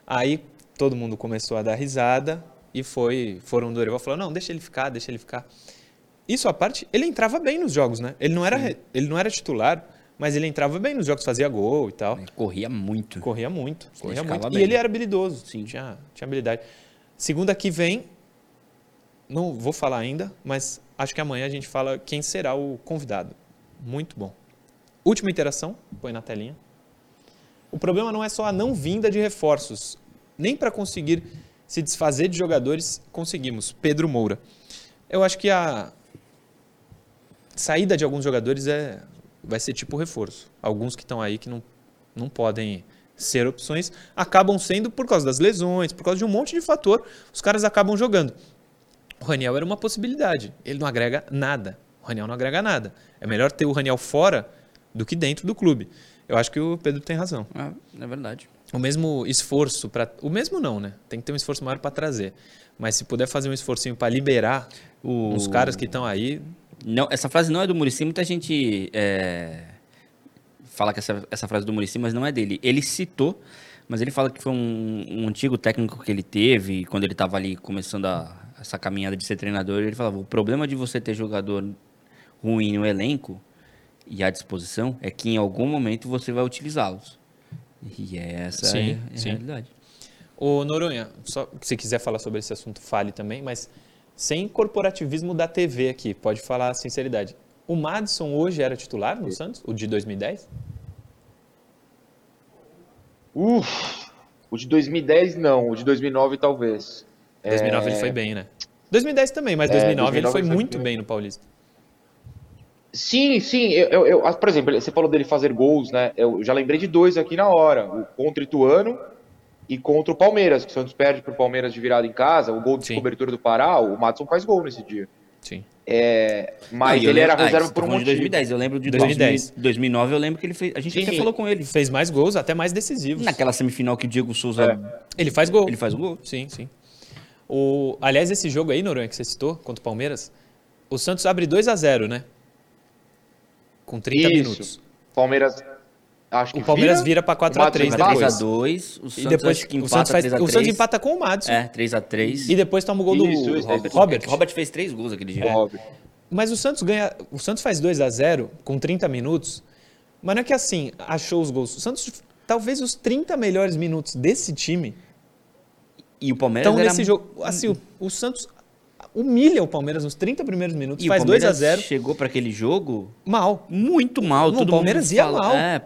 Aí todo mundo começou a dar risada e foi, foram no Dorival falou, não, deixa ele ficar, deixa ele ficar. Isso à parte, ele entrava bem nos jogos, né? Ele não era, ele não era titular, mas ele entrava bem nos jogos, fazia gol e tal. Ele corria muito. Corria muito, corria muito. bem. E ele era habilidoso, Sim. Tinha, tinha habilidade. Segunda que vem, não vou falar ainda, mas acho que amanhã a gente fala quem será o convidado. Muito bom. Última interação, põe na telinha. O problema não é só a não vinda de reforços. Nem para conseguir se desfazer de jogadores conseguimos. Pedro Moura. Eu acho que a saída de alguns jogadores é vai ser tipo reforço. Alguns que estão aí que não, não podem ser opções acabam sendo por causa das lesões, por causa de um monte de fator, os caras acabam jogando. O Raniel era uma possibilidade. Ele não agrega nada. O Raniel não agrega nada. É melhor ter o Raniel fora do que dentro do clube. Eu acho que o Pedro tem razão. É, é verdade. O mesmo esforço para, o mesmo não, né? Tem que ter um esforço maior para trazer. Mas se puder fazer um esforcinho para liberar O- os caras que estão aí, Não, essa frase não é do Murici, muita gente é, fala que essa, essa frase é do Murici, mas não é dele. Ele citou, mas ele fala que foi um, um antigo técnico que ele teve, quando ele estava ali começando a- essa caminhada de ser treinador, ele falava, o problema de você ter jogador ruim no elenco e à disposição é que em algum momento você vai utilizá-los. E essa Sim, é a sim. realidade. Ô Noronha, só se quiser falar sobre esse assunto, fale também, mas sem corporativismo da TV aqui, pode falar a sinceridade. O Madison hoje era titular no Santos, o de 2010? Uf, o de 2010 não, o de 2009 talvez. 2009 ele foi bem, né? 2010 também, mas É, 2009, ele 2009 foi foi muito bem. no Paulista. Sim, sim. Eu, eu- ah, por exemplo, você falou dele fazer gols, né? Eu já lembrei de dois aqui na hora: o contra o Ituano e contra o Palmeiras, que o Santos perde pro Palmeiras de virada em casa. O gol de Sim. cobertura do Pará, o Madison faz gol nesse dia. Sim. É, mas Não, ele era lembro- ah, reserva você por um motivo. de 2010, eu lembro de 2010. 2010. 2009, eu lembro que ele fez, a gente Sim. até falou com ele. Fez mais gols, até mais decisivos. Naquela semifinal que o Diego Souza, É. Ele faz gol. ele faz gol. Sim, sim. O, aliás, esse jogo aí, Noronha, que você citou, contra o Palmeiras, o Santos abre 2 a 0 né? Com 30 Isso. minutos. Palmeiras, acho que O Palmeiras vira para 4 a Madison 3 empata? depois. 3x2, o Santos E depois acho que o empata Santos, faz, 3x3. o Santos empata com o Madison. É, 3x3. E depois toma o gol do Isso, Robert. isso. Robert. O Robert fez três gols aquele dia. Robert. Mas o Santos ganha. O Santos faz 2 a 0 com 30 minutos. Mas não é que assim, achou os gols. O Santos, talvez os 30 melhores minutos desse time E o Palmeiras estão era... nesse jogo. Assim, o, o Santos humilha o Palmeiras nos 30 primeiros minutos, E faz o 2 Palmeiras a 0 chegou pra aquele jogo mal. muito mal. Não, todo o Palmeiras mundo ia fala- mal. É,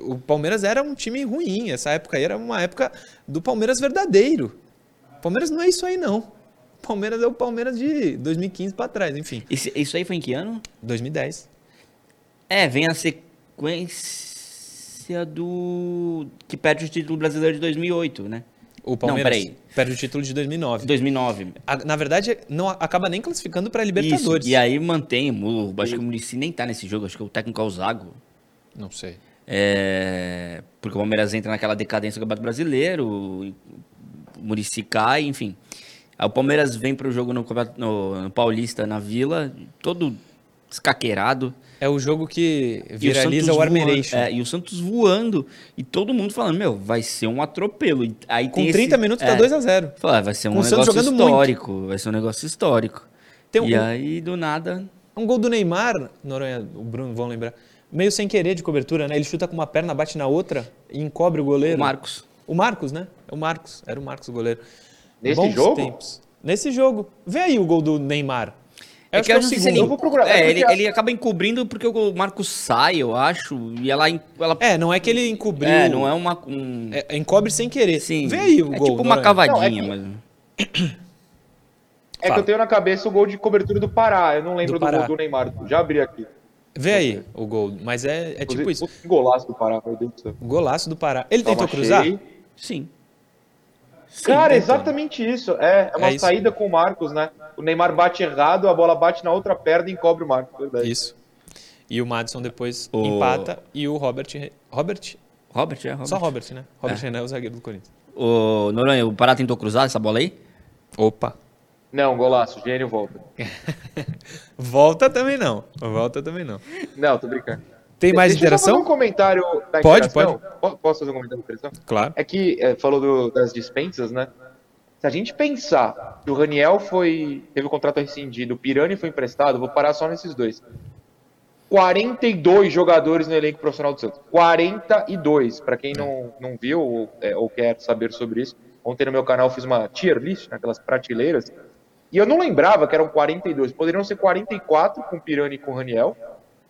O Palmeiras era um time ruim. Essa época aí era uma época do Palmeiras verdadeiro. O Palmeiras não é isso aí, não. O Palmeiras é o Palmeiras de 2015 para trás, enfim. esse- isso aí foi em que ano? 2010. É, vem a sequência do... Que perde o título brasileiro de 2008, né? O Palmeiras peraí. perde o título de 2009. 2009. A- Na verdade, não acaba nem classificando para Libertadores. Isso, e aí mantém o... Acho que o Muricy nem tá nesse jogo, acho que o técnico é o Zago. Não sei. É, porque o Palmeiras entra naquela decadência do Campeonato Brasileiro, o Murici cai, enfim. Aí o Palmeiras vem pro jogo no, no- no Paulista, na Vila, todo escaqueirado. É o jogo que viraliza Santos o Armeration. é, e o Santos voando. E todo mundo falando, meu, vai ser um atropelo. E aí Com tem 30 esse- minutos é, tá 2 a 0 fala, vai ser um Com o negócio jogando muito. histórico. Vai ser um negócio histórico. Um- e aí, do nada... Um gol do Neymar, Noronha, o Bruno vão lembrar, meio sem querer de cobertura, né? Ele chuta com uma perna, bate na outra e encobre o O goleiro. Marcos. O Marcos, né? É o Marcos. Era o Marcos o goleiro. Nesse Bons jogo? tempos. Nesse jogo. Vê aí o gol do Neymar. É que é eu o não sei se segundo. ele, Eu vou procurar. É, É ele, ele acaba encobrindo porque o Marcos sai, eu acho, e ela, ela É, não é que ele encobriu. É, não é uma. Um... É, encobre sem querer. Sim. Vê aí o é gol. tipo uma Noronha. cavadinha, Não, é mas. É que eu tenho na cabeça o gol de cobertura do Pará. Eu não Do lembro do, gol do Neymar. Já abri aqui. Vê aí o gol. Mas é, é tipo isso. que golaço do Pará, meu Deus do céu. O golaço do Pará. Ele tentou cruzar? Sim. Sim, Cara, tentando. exatamente isso. É, é uma É isso. saída com o Marcos, né? O Neymar bate errado, a bola bate na outra perna e encobre o Marcos. Verdade. Isso. E o Madison depois O- empata e o Robert. Robert? Robert, é, Robert. Só Robert, né? Robert É. Renan é o zagueiro do Corinthians. O Noronha, o Pará tentou cruzar essa bola aí? Opa. Não, golaço. Gênio volta. Volta também não. Volta também não. Não, tô brincando. Tem mais Deixa eu interação? um comentário da Pode, interação. Po- Posso fazer um comentário da interação? Claro. É que, é, falou do- das dispensas, né? Se a gente pensar que o Raniel foi, teve o contrato rescindido, o Pirani foi emprestado, vou parar só nesses dois. 42 jogadores no elenco profissional do Santos. 42. Para quem não, não viu ou, é, ou quer saber sobre isso, ontem no meu canal eu fiz uma tier list, naquelas prateleiras, e eu não lembrava que eram 42. Poderiam ser 44 com o Pirani e com o Raniel,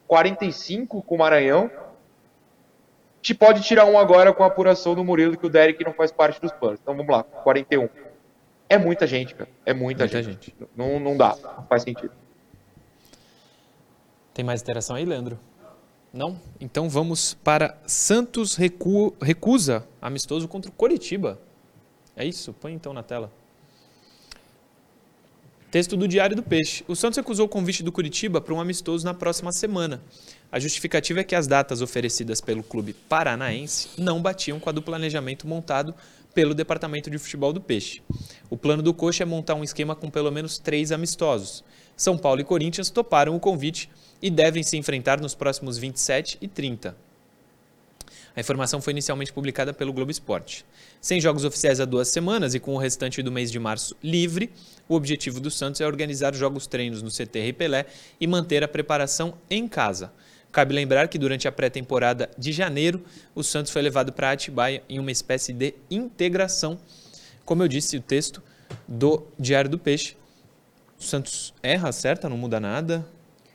45 com o Maranhão, te pode tirar um agora com a apuração do Murilo, que o Derek não faz parte dos planos. Então vamos lá, 41. É muita gente, cara. É muita, Muita gente. gente. Não, não dá, não faz sentido. Tem mais interação aí, Leandro? Não? Então vamos para Santos recu- recusa amistoso contra o Coritiba. É isso? Põe então na tela. Texto do Diário do Peixe. O Santos recusou o convite do Curitiba para um amistoso na próxima semana. A justificativa é que as datas oferecidas pelo clube paranaense não batiam com a do planejamento montado pelo Departamento de Futebol do Peixe. O plano do Coxa é montar um esquema com pelo menos três amistosos. São Paulo e Corinthians toparam o convite e devem se enfrentar nos próximos 27 e 30. A informação foi inicialmente publicada pelo Globo Esporte. Sem jogos oficiais há duas semanas e com o restante do mês de março livre, o objetivo do Santos é organizar jogos treinos no CT Rei Pelé e manter a preparação em casa. Cabe lembrar que durante a pré-temporada de janeiro, o Santos foi levado para Atibaia em uma espécie de integração. Como eu disse, o texto do Diário do Peixe. O Santos erra, acerta, não muda nada.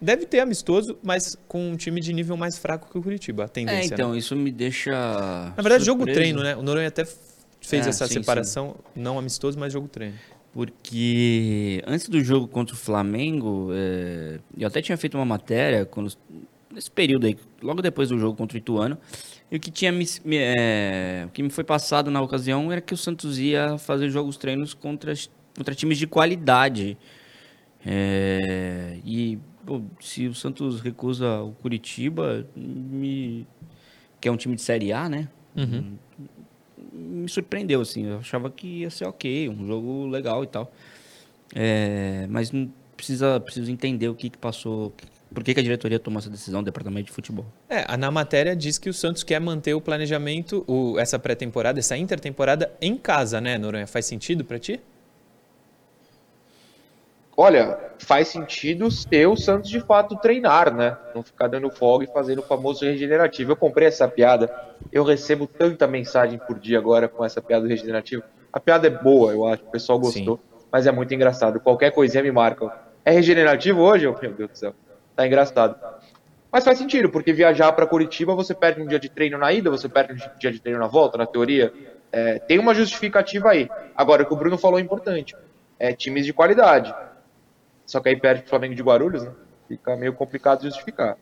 Deve ter amistoso, mas com um time de nível mais fraco que o Curitiba, a É, tendência. né? então, isso me deixa. Na verdade, jogo surpreso, treino, né? O Noronha até fez É, essa sim, separação, não amistoso, mas jogo treino. Porque antes do jogo contra o Flamengo, é, eu até tinha feito uma matéria quando, nesse período aí, logo depois do jogo contra o Ituano, e o que tinha me, me- é, o que me foi passado na ocasião era que o Santos ia fazer jogos treinos contra, contra times de qualidade. É, e pô, se o Santos recusa o Curitiba, me, que é um time de Série A, né? me surpreendeu, assim. Eu achava que ia ser ok, um jogo legal e tal. É, mas precisa, preciso entender o que, que passou, por que, que a diretoria tomou essa decisão, o departamento de futebol. É, na matéria diz que o Santos quer manter o planejamento, o- essa pré-temporada, essa intertemporada em casa, né, Noronha? Faz sentido pra ti? Olha, faz sentido ser o Santos de fato treinar, né? Não ficar dando folga e fazendo o famoso regenerativo. Eu comprei essa piada, eu recebo tanta mensagem por dia agora com essa piada do regenerativo. A piada é boa, eu acho, o pessoal gostou, mas é muito engraçado. Qualquer coisinha me marca. É regenerativo hoje? Meu Deus do céu, tá engraçado. Mas faz sentido, porque viajar para Curitiba você perde um dia de treino na ida, você perde um dia de treino na volta, na teoria. É, tem uma justificativa aí. Agora, o que o Bruno falou é importante. É times de qualidade. Só que aí perde pro Flamengo de Guarulhos, né? Fica meio complicado de justificar.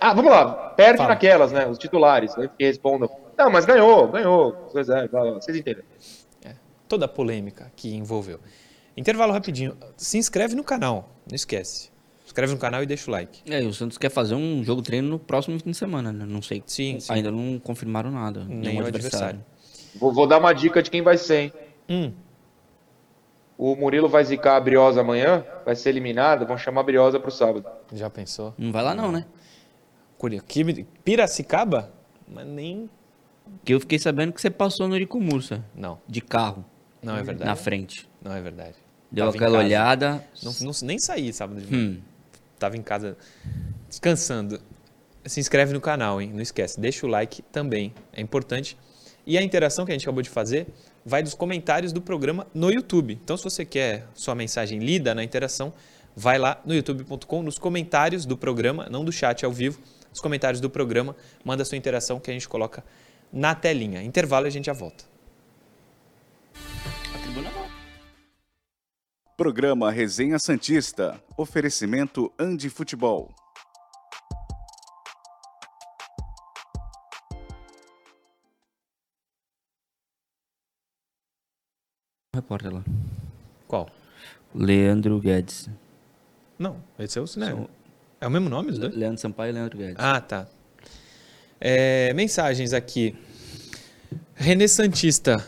Ah, vamos lá. Perde Fala. naquelas, né? Os titulares, né? Que respondam. Não, mas ganhou, ganhou. Pois é, vocês entendem. Toda a polêmica que envolveu. Intervalo rapidinho. Se inscreve no canal, não esquece. Se inscreve no canal e deixa o like. É, e o Santos quer fazer um jogo treino no próximo fim de semana, né? Não sei. Sim, sim. Ainda não confirmaram nada. Nem nenhum o adversário. Vou, vou dar uma dica de quem vai ser, hein? Hum, O Murilo vai zicar a Briosa amanhã, vai ser eliminado, vão chamar a Briosa pro sábado. já pensou? Não vai lá não, né? Que- Piracicaba? Mas nem... Porque eu fiquei sabendo que você passou no Urico Mursa, Não, de carro, não é verdade. na frente. Não é verdade. Deu Tava aquela olhada. Não, não- nem saí sábado de manhã. Hum, Tava em casa descansando. Se inscreve no canal, hein? Não esquece. Deixa o like também. É importante. E a interação que a gente acabou de fazer vai dos comentários do programa no YouTube. Então, se você quer sua mensagem lida na interação, vai lá no youtube.com, nos comentários do programa, não do chat ao vivo, nos comentários do programa, manda sua interação que a gente coloca na telinha. Intervalo e a gente já volta. A tribuna volta. Programa Resenha Santista. Oferecimento Andi Futebol. Repórter lá. Qual? Leandro Guedes. Não, esse é o cinema. São- É o mesmo nome, os dois? Leandro Sampaio e Leandro Guedes. Ah, tá. É, mensagens aqui. Renê Santista.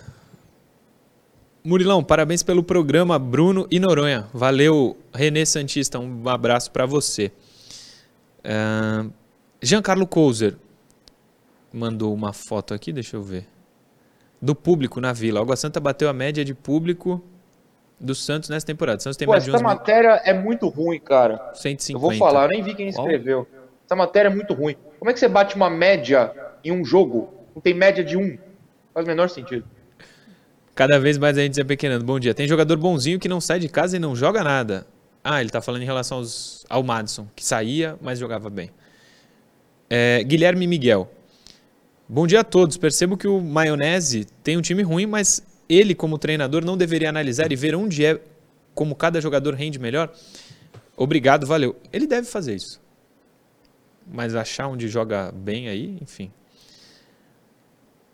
Murilão, parabéns pelo programa, Bruno e Noronha. Valeu, Renê Santista. Um abraço para você. Ah, Giancarlo Couser mandou uma foto aqui, deixa eu ver. Do público na Vila. Água Santa bateu a média de público do Santos nessa temporada. O Santos tem Pô, essa 11 mil- matéria é muito ruim, cara. 150. Eu vou falar, eu nem vi quem Qual? escreveu. Essa matéria é muito ruim. Como é que você bate uma média em um jogo? Não tem média de um. Faz o menor sentido. Cada vez mais a gente se apequenando. Bom dia. Tem jogador bonzinho que não sai de casa e não joga nada. Ah, ele tá falando em relação aos, ao Madison, que saía, mas jogava bem. É, Guilherme Miguel. Bom dia a todos. Percebo que o Maionese tem um time ruim, mas ele, como treinador, não deveria analisar e ver onde é como cada jogador rende melhor? Obrigado, valeu. Ele deve fazer isso. Mas achar onde joga bem aí, enfim.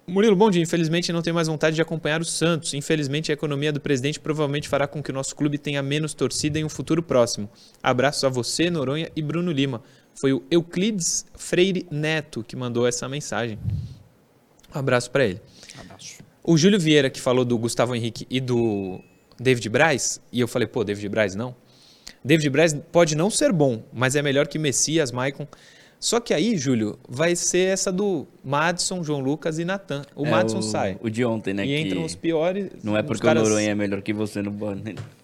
Murilo, bom dia. Infelizmente não tenho mais vontade de acompanhar o Santos. Infelizmente a economia do presidente provavelmente fará com que o nosso clube tenha menos torcida em um futuro próximo. Abraços a você, Noronha e Bruno Lima. Foi o Euclides Freire Neto que mandou essa mensagem. Um abraço para ele. Abraço. O Júlio Vieira, que falou do Gustavo Henrique e do David Braz, e eu falei, pô, David Braz não. David Braz pode não ser bom, mas é melhor que Messias, Maicon. Só que aí, Júlio, vai ser essa do Madison, João Lucas e Natan. O É, Madison sai. O de ontem, né? e entram os piores. Não é porque caras- o Noronha é melhor que você no, no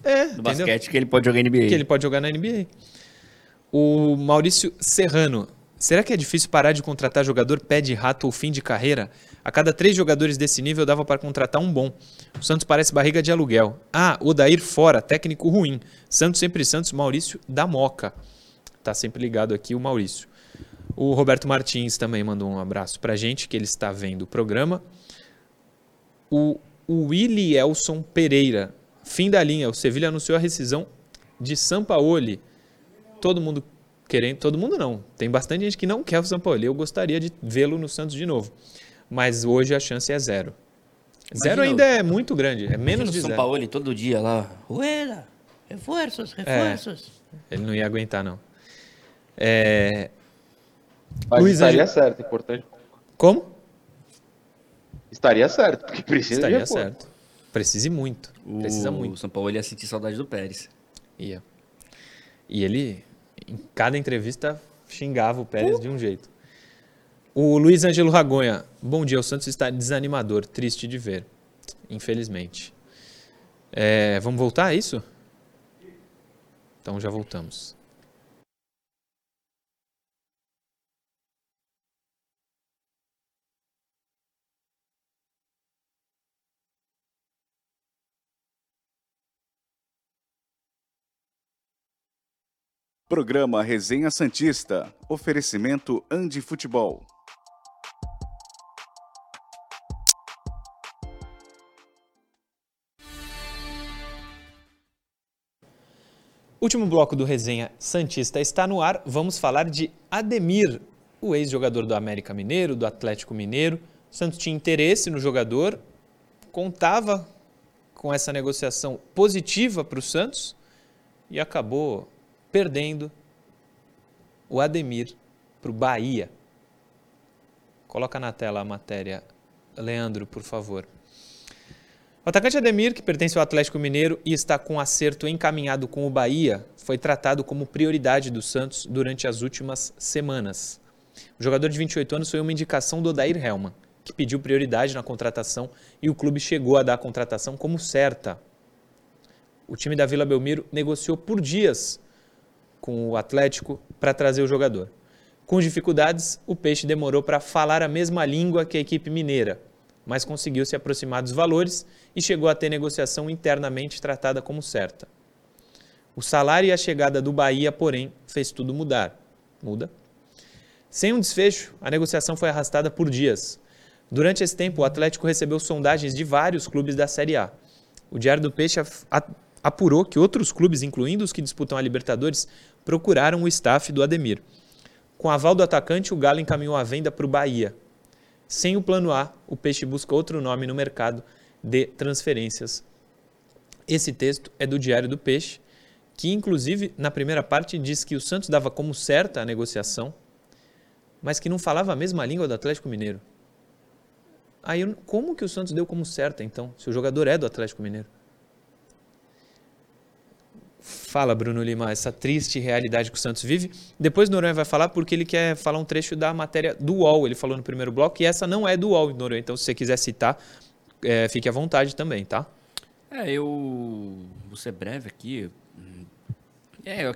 É, entendeu? basquete que ele pode jogar NBA. que ele pode jogar na NBA. O Maurício Serrano. Será que é difícil parar de contratar jogador pé de rato ou fim de carreira? A cada três jogadores desse nível dava para contratar um bom. O Santos parece barriga de aluguel. Ah, Odair fora, técnico ruim. Santos sempre Santos, Maurício da Moca. Tá sempre ligado aqui o Maurício. O Roberto Martins também mandou um abraço pra gente, que ele está vendo o programa. O, Willy Elson Pereira, fim da linha. O Sevilha anunciou a rescisão de Sampaoli. Todo mundo querendo, todo mundo não. Tem bastante gente que não quer o Sampaoli. Eu gostaria de vê-lo no Santos de novo. Mas hoje a chance é zero. Zero Imagina ainda é muito grande, é menos de São zero. Paulo todo dia lá. Uela, reforços, reforços. Ele não ia aguentar, não. É, Mas Luiz estaria certo, importante. Como? Estaria certo, porque precisa Estaria de reforço. certo. Precise muito. Precisa o muito. São Paulo ia sentir saudade do Pérez. Ia. E ele, em cada entrevista, xingava o Pérez de um jeito. O Luiz Ângelo Ragonha. Bom dia, o Santos está desanimador, triste de ver. Infelizmente. É, vamos voltar a isso? Então já voltamos. Programa Resenha Santista. Oferecimento Andi Futebol. Último bloco do Resenha Santista está no ar. Vamos falar de Ademir, o ex-jogador do América Mineiro, do Atlético Mineiro. O Santos tinha interesse no jogador, contava com essa negociação positiva para o Santos e acabou perdendo o Ademir para o Bahia. Coloca na tela a matéria, Leandro, por favor. O atacante Ademir, que pertence ao Atlético Mineiro e está com acerto encaminhado com o Bahia, foi tratado como prioridade do Santos durante as últimas semanas. O jogador de 28 anos foi uma indicação do Odair Helman, que pediu prioridade na contratação e o clube chegou a dar a contratação como certa. O time da Vila Belmiro negociou por dias com o Atlético para trazer o jogador. Com dificuldades, o Peixe demorou para falar a mesma língua que a equipe mineira. mas conseguiu se aproximar dos valores e chegou a ter negociação internamente tratada como certa. O salário e a chegada do Bahia, porém, fez tudo mudar. Muda. Sem um desfecho, a negociação foi arrastada por dias. Durante esse tempo, o Atlético recebeu sondagens de vários clubes da Série A. O Diário do Peixe apurou que outros clubes, incluindo os que disputam a Libertadores, procuraram o staff do Ademir. Com aval do atacante, o Galo encaminhou a venda para o Bahia. Sem o plano A, o Peixe busca outro nome no mercado de transferências. Esse texto é do Diário do Peixe, que inclusive na primeira parte diz que o Santos dava como certa a negociação, mas que não falava a mesma língua do Atlético Mineiro. Aí como que o Santos deu como certa então, se o jogador é do Atlético Mineiro? Fala, Bruno Lima, essa triste realidade que o Santos vive. Depois Noronha vai falar porque ele quer falar um trecho da matéria do UOL. Ele falou no primeiro bloco e essa não é do UOL, Noronha. Então, se você quiser citar, é, fique à vontade também, tá? É, eu vou ser breve aqui. É,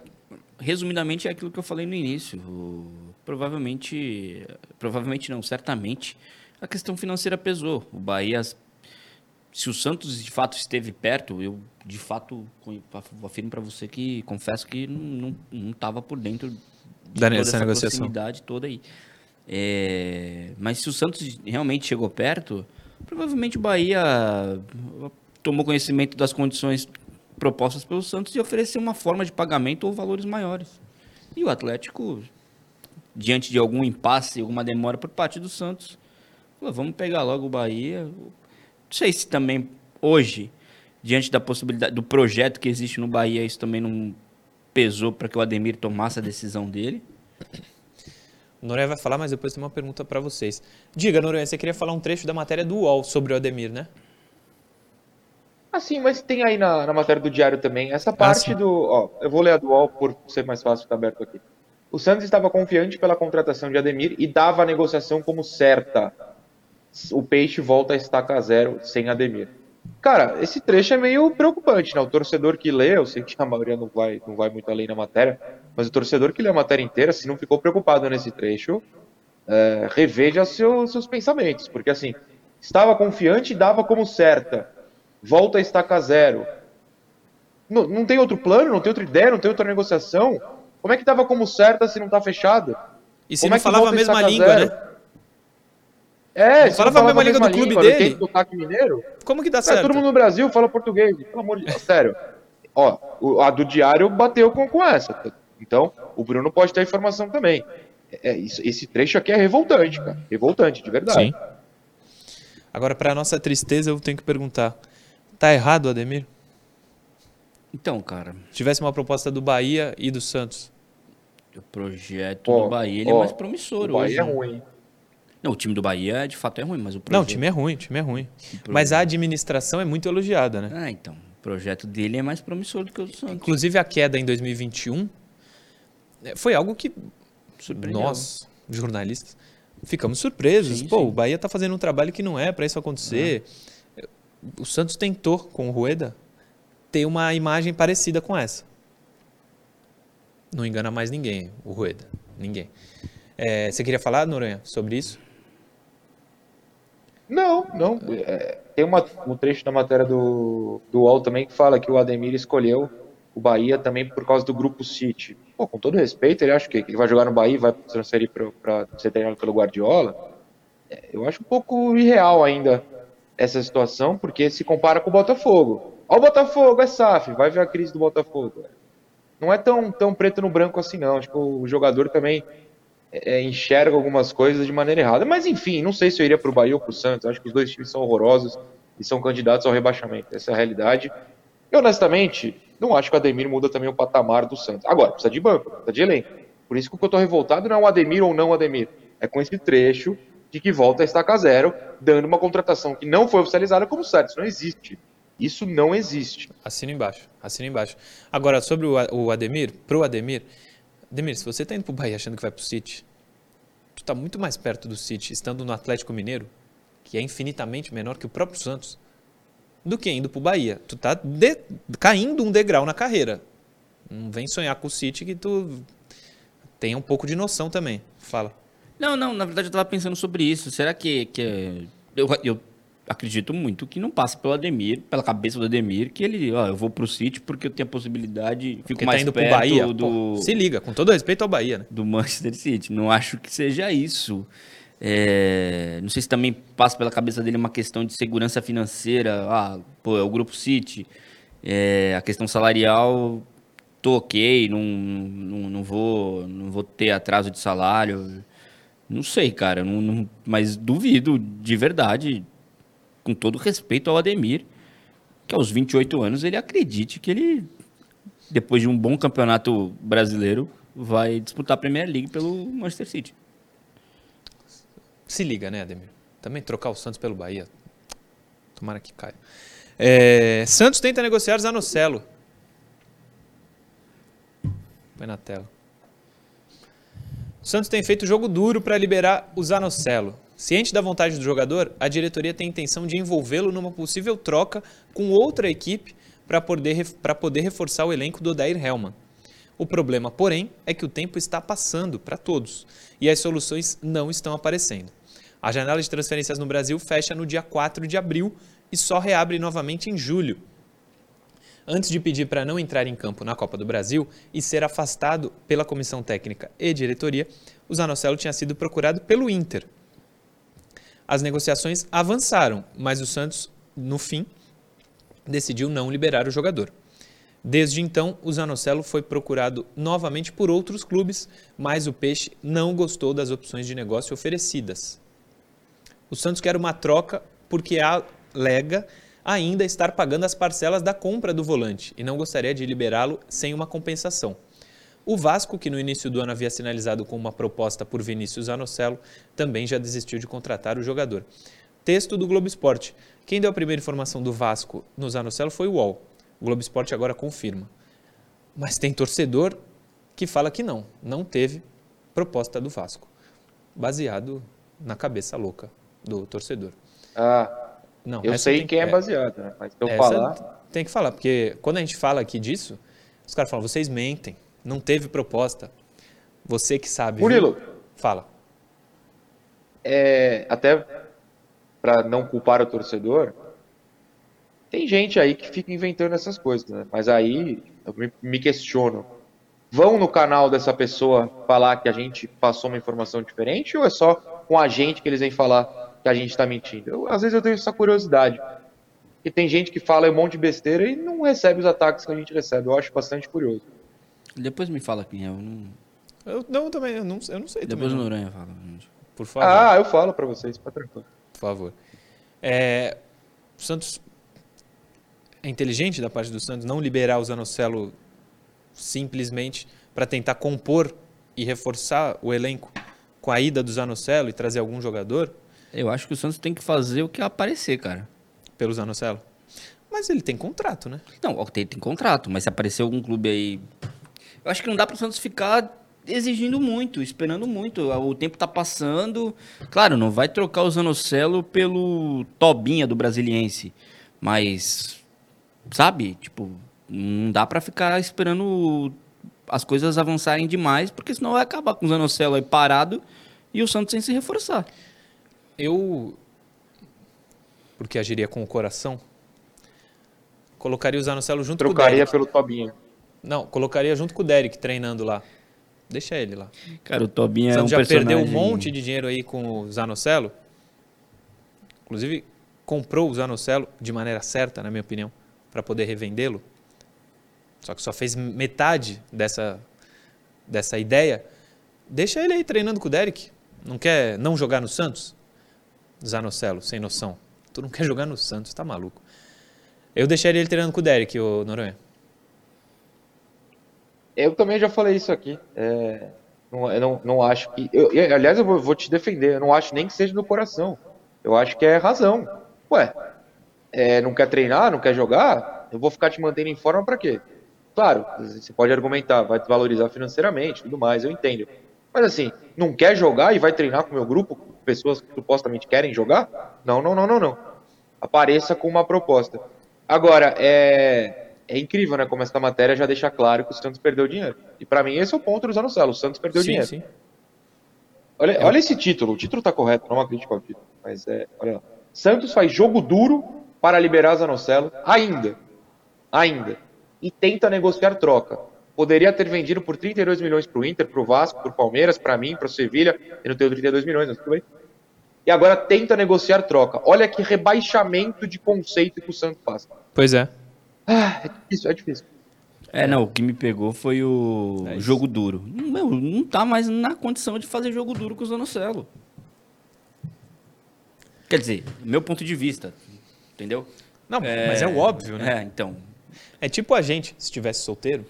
resumidamente é aquilo que eu falei no início. Provavelmente, provavelmente não, certamente, a questão financeira pesou. O Bahia se o Santos de fato esteve perto, eu de fato afirmo para você que confesso que não estava por dentro de da toda essa negociação. proximidade toda aí. É, mas se o Santos realmente chegou perto, provavelmente o Bahia tomou conhecimento das condições propostas pelo Santos e ofereceu uma forma de pagamento ou valores maiores. E o Atlético, diante de algum impasse, alguma demora por parte do Santos, falou, vamos pegar logo o Bahia. Não sei se também hoje, diante da possibilidade do projeto que existe no Bahia, isso também não pesou para que o Ademir tomasse a decisão dele. O Noronha vai falar, mas depois tem uma pergunta para vocês. Diga, Noronha, você queria falar um trecho da matéria do UOL sobre o Ademir, né? Ah, sim, mas tem aí na, na matéria do Diário também. Essa parte sim. do. Ó, eu vou ler a do UOL por ser mais fácil ficar aberto aqui. O Santos estava confiante pela contratação de Ademir e dava a negociação como certa. O Peixe volta a estaca zero sem Ademir. Cara, esse trecho é meio preocupante, né? O torcedor que lê, eu sei que a maioria não vai, não vai muito além na matéria, mas o torcedor que lê a matéria inteira, se não ficou preocupado nesse trecho, é, reveja seu, seus pensamentos, porque assim, estava confiante e dava como certa. Volta a estaca zero. Não, não tem outro plano, não tem outra ideia, não tem outra negociação. Como é que dava como certa se não tá fechado? E se Como não é que falava a mesma língua, zero? né? É, falava a mesma língua do clube não dele? tem sotaque mineiro. Como que dá É, certo? todo mundo no Brasil fala português, pelo amor de Deus, sério. Ó, o- a do diário bateu com, com essa. Então, o Bruno pode ter a informação também. É, isso- esse trecho aqui é revoltante, cara. Revoltante, de verdade. Sim. Agora, para nossa tristeza, eu tenho que perguntar: tá errado Ademir? Então, cara, Se tivesse uma proposta do Bahia e do Santos. o projeto Ó, do Bahia ele ó, é mais promissor O Bahia hoje. é né? ruim. Não, o time do Bahia de fato é ruim, mas o projeto... Não, o time é ruim, o time é ruim. Mas a administração é muito elogiada, né? Ah, então. O projeto dele é mais promissor do que o do Santos. Inclusive a queda em 2021 eh, foi algo que nós, jornalistas, ficamos surpresos. Sim, Pô, sim. o Bahia tá fazendo um trabalho que não é para isso acontecer. O Santos tentou com o Rueda ter uma imagem parecida com essa. Não engana mais ninguém, o Rueda. Ninguém. Eh, você queria falar, Noronha, sobre isso? Não, não. É, tem uma, um trecho da matéria do, do UOL também que fala que o Ademir escolheu o Bahia também por causa do grupo City. Pô, com todo respeito, ele acha que ele vai jogar no Bahia vai transferir para ser treinado pelo Guardiola? É, eu acho um pouco irreal ainda essa situação, porque se compara com o Botafogo. Ó o Botafogo, é SAF, vai ver a crise do Botafogo. Não é tão, tão preto no branco assim não, acho que o jogador também é, enxerga algumas coisas de maneira errada. Mas enfim, não sei se eu iria para o Bahia ou para o Santos. Acho que os dois times são horrorosos e são candidatos ao rebaixamento. Essa é a realidade. E honestamente, não acho que o Ademir muda também o patamar do Santos. Agora, precisa de banco, precisa de elenco. Por isso que o que eu estou revoltado não é o Ademir ou não o Ademir. É com esse trecho de que volta a estaca zero, dando uma contratação que não foi oficializada como certo. Isso não existe. Isso não existe. Assina embaixo, assina embaixo. Agora, sobre o Ademir, pro Ademir, Ademir, se você tá indo pro Bahia achando que vai pro City, tu tá muito mais perto do City estando no Atlético Mineiro, que é infinitamente menor que o próprio Santos, do que indo pro Bahia. Tu tá de- caindo um degrau na carreira. Não vem sonhar com o City que tu tenha um pouco de noção também. Fala. Não, não, na verdade eu tava pensando sobre isso. Será que. que eu, eu acredito muito que não passa pelo Ademir, pela cabeça do Ademir, que ele, ó, eu vou pro City porque eu tenho a possibilidade, fico Porque mais tá indo perto pro Bahia. do, Pô, se liga, com todo respeito ao Bahia, né? do Manchester City. Não acho que seja isso. É, não sei se também passa pela cabeça dele uma questão de segurança financeira. Ah, pô, é o Grupo City. É, a questão salarial, tô ok, não, não, não, vou, não vou ter atraso de salário. Não sei, cara, não, não- mas duvido de verdade, com todo respeito ao Ademir, que aos 28 anos ele acredite que ele, depois de um bom campeonato brasileiro, vai disputar a Premier League pelo Manchester City. Se liga, né, Ademir? Também trocar o Santos pelo Bahia. Tomara que caia. É, Santos tenta negociar Zanocelo. Põe na tela. Santos tem feito jogo duro para liberar o Zanocelo. Ciente da vontade do jogador, a diretoria tem intenção de envolvê-lo numa possível troca com outra equipe para poder, poder reforçar o elenco do Odair Hellman. O problema, porém, é que o tempo está passando para todos e as soluções não estão aparecendo. A janela de transferências no Brasil fecha no dia 4 de abril e só reabre novamente em julho. Antes de pedir para não entrar em campo na Copa do Brasil e ser afastado pela comissão técnica e diretoria, o Zanocelo tinha sido procurado pelo Inter. As negociações avançaram, mas o Santos, no fim, decidiu não liberar o jogador. Desde então, o Zanocelo foi procurado novamente por outros clubes, mas o Peixe não gostou das opções de negócio oferecidas. O Santos quer uma troca porque alega ainda estar pagando as parcelas da compra do volante e não gostaria de liberá-lo sem uma compensação. O Vasco, que no início do ano havia sinalizado com uma proposta por Vinícius Zanocelo, também já desistiu de contratar o jogador. Texto do Globo Esporte. Quem deu a primeira informação do Vasco no Zanocelo foi o UOL. O Globo Esporte agora confirma. Mas tem torcedor que fala que não, não teve proposta do Vasco, baseado na cabeça louca do torcedor. Ah, Não, eu sei quem é baseado, né? Mas eu essa falar. tem que falar, porque quando a gente fala aqui disso, os caras falam, vocês mentem, não teve proposta. Você que sabe. viu? Murilo, Fala. é, até para não culpar o torcedor, tem gente aí que fica inventando essas coisas, né? Mas aí eu me, me questiono. Vão no canal dessa pessoa falar que a gente passou uma informação diferente ou é só com a gente que eles vêm falar que a gente está mentindo? Eu, às vezes eu tenho essa curiosidade. E tem gente que fala um monte de besteira e não recebe os ataques que a gente recebe. Eu acho bastante curioso. Depois me fala quem é, eu não... Eu não, também, eu não, eu não sei Depois também. o. Noronha fala. gente. Por favor. Ah, eu falo para vocês, fica tranquilo. Por favor. É, o Santos é inteligente da parte do Santos não liberar o Zanocelo simplesmente para tentar compor e reforçar o elenco com a ida do Zanocelo e trazer algum jogador Eu acho que o Santos tem que fazer o que aparecer, cara. pelo Zanocelo. Mas ele tem contrato, né? Não, tem, tem contrato, mas se aparecer algum clube aí. Eu acho que não dá para o Santos ficar exigindo muito, esperando muito. O tempo tá passando. Claro, não vai trocar o Zanocelo pelo Tobinha do Brasiliense. Mas, sabe? Tipo, não dá para ficar esperando as coisas avançarem demais, porque senão vai acabar com o Zanocelo aí parado e o Santos sem se reforçar. Eu, porque agiria com o coração, colocaria o Zanocelo junto com o Trocaria pelo Tobinho. Não, colocaria junto com o Derek treinando lá. Deixa ele lá. Cara, o Tobinha O é um já personagem... perdeu um monte de dinheiro aí com o Zanocelo. Inclusive, comprou o Zanocelo de maneira certa, na minha opinião, para poder revendê-lo. Só que só fez metade dessa, dessa ideia. Deixa ele aí treinando com o Derek. Não quer não jogar no Santos? Zanocelo, sem noção. Tu não quer jogar no Santos, tá maluco. Eu deixaria ele treinando com o Derek, o Noronha. Eu também já falei isso aqui. É, não, eu não, não acho que. eu- eu- aliás, eu vou, vou te defender. Eu não acho nem que seja do coração. Eu acho que é razão. Ué, é, não quer treinar, não quer jogar? Eu vou ficar te mantendo em forma pra quê? Claro, você pode argumentar, vai te valorizar financeiramente, tudo mais, eu entendo. Mas assim, não quer jogar e vai treinar com o meu grupo, pessoas que supostamente querem jogar? Não, não, não, não, não. Apareça com uma proposta. Agora, é, é incrível, né, como essa matéria já deixa claro que o Santos perdeu dinheiro. E pra mim esse é o ponto do Zanocelo, o Santos perdeu sim, dinheiro. sim. Olha, olha esse título, o título tá correto, não é uma crítica ao título, mas é, olha lá. Santos faz jogo duro para liberar Zanocelo, ainda. Ainda. E tenta negociar troca. Poderia ter vendido por 32 milhões para o Inter, para o Vasco, para o Palmeiras, para mim, para o Sevilha. Eu não tenho 32 milhões, mas tudo bem. E agora tenta negociar troca. Olha que rebaixamento de conceito que o Santos passa. Pois é. Ah, é difícil, é difícil. É, não, o que me pegou foi o É jogo duro. Meu, não tá mais na condição de fazer jogo duro com o Zanocelo. Quer dizer, meu ponto de vista, entendeu? Não, mas é o óbvio, né? É, então. É tipo a gente, se estivesse solteiro.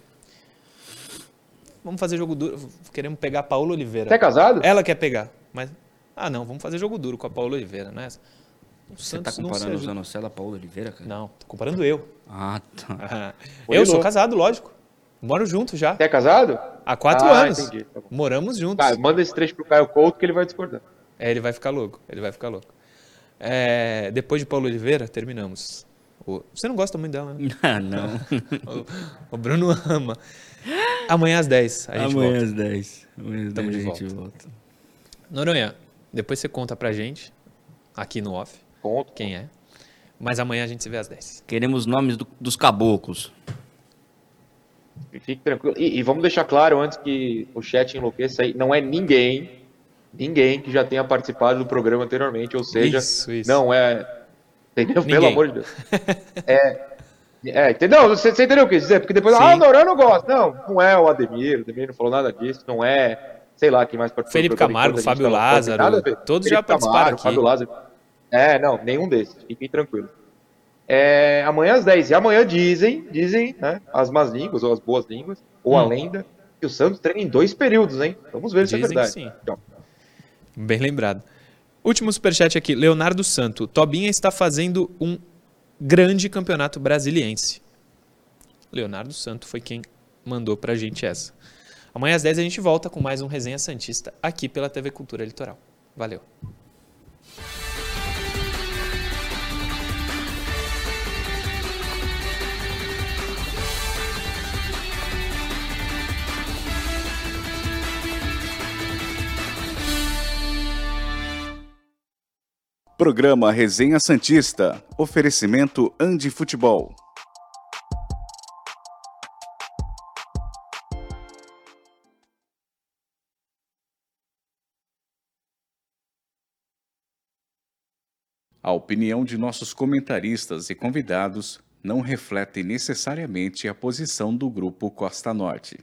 Vamos fazer jogo duro. Queremos pegar a Paola Oliveira. Você é casado? Ela quer pegar, mas. Ah, não, vamos fazer jogo duro com a Paola Oliveira, não é essa? O Você Santos tá comparando o. Zanocelo a Paulo Oliveira, cara? Não, tô comparando eu. Ah, tá. Eu sou casado, lógico. Moro junto já. Você é casado? Há quatro Ah, anos. entendi, tá. Moramos juntos. Tá, manda esse trecho pro Caio Couto que ele vai discordar. É, ele vai ficar louco. Ele vai ficar louco. É, depois de Paulo Oliveira, terminamos. O- Você não gosta muito dela, né? Ah, não. O, o Bruno ama. Amanhã às 10 a gente Amanhã volta. às 10. Amanhã às Tamo 10 de a gente volta. Noronha, depois você conta pra gente, aqui no off, Ponto. quem é. Mas amanhã a gente se vê às 10. Queremos nomes do- dos caboclos. Fique tranquilo. E, e vamos deixar claro antes que o chat enlouqueça aí, não é ninguém, ninguém que já tenha participado do programa anteriormente, ou seja, Isso, isso. não é. Entendeu? Pelo Ninguém. amor de Deus. É. É, entendeu? Você, você entendeu o que eu quis dizer? Porque depois, Sim. ah, o Noronha não gosta. Não, não é o Ademir, o Ademir não falou nada disso, não é, sei lá, quem mais participou. Felipe Camargo, Fábio Lázaro, todos já Felipe participaram Camargo, aqui. Fábio Lázaro. É, não, nenhum desses, fiquem tranquilos. É, amanhã às 10. E amanhã dizem, dizem, né, as más línguas ou as boas línguas, ou a Hum. lenda, que o Santos treina em dois períodos, hein? Vamos ver se é Dizem verdade. sim. Tchau. Bem lembrado. Último superchat aqui, Leonardo Santo. Tobinha está fazendo um grande campeonato brasiliense. Leonardo Santo foi quem mandou pra gente essa. Amanhã às 10 a gente volta com mais um Resenha Santista aqui pela TV Cultura Litoral. Valeu. Programa Resenha Santista. Oferecimento Andi Futebol. A opinião de nossos comentaristas e convidados não reflete necessariamente a posição do Grupo Costa Norte.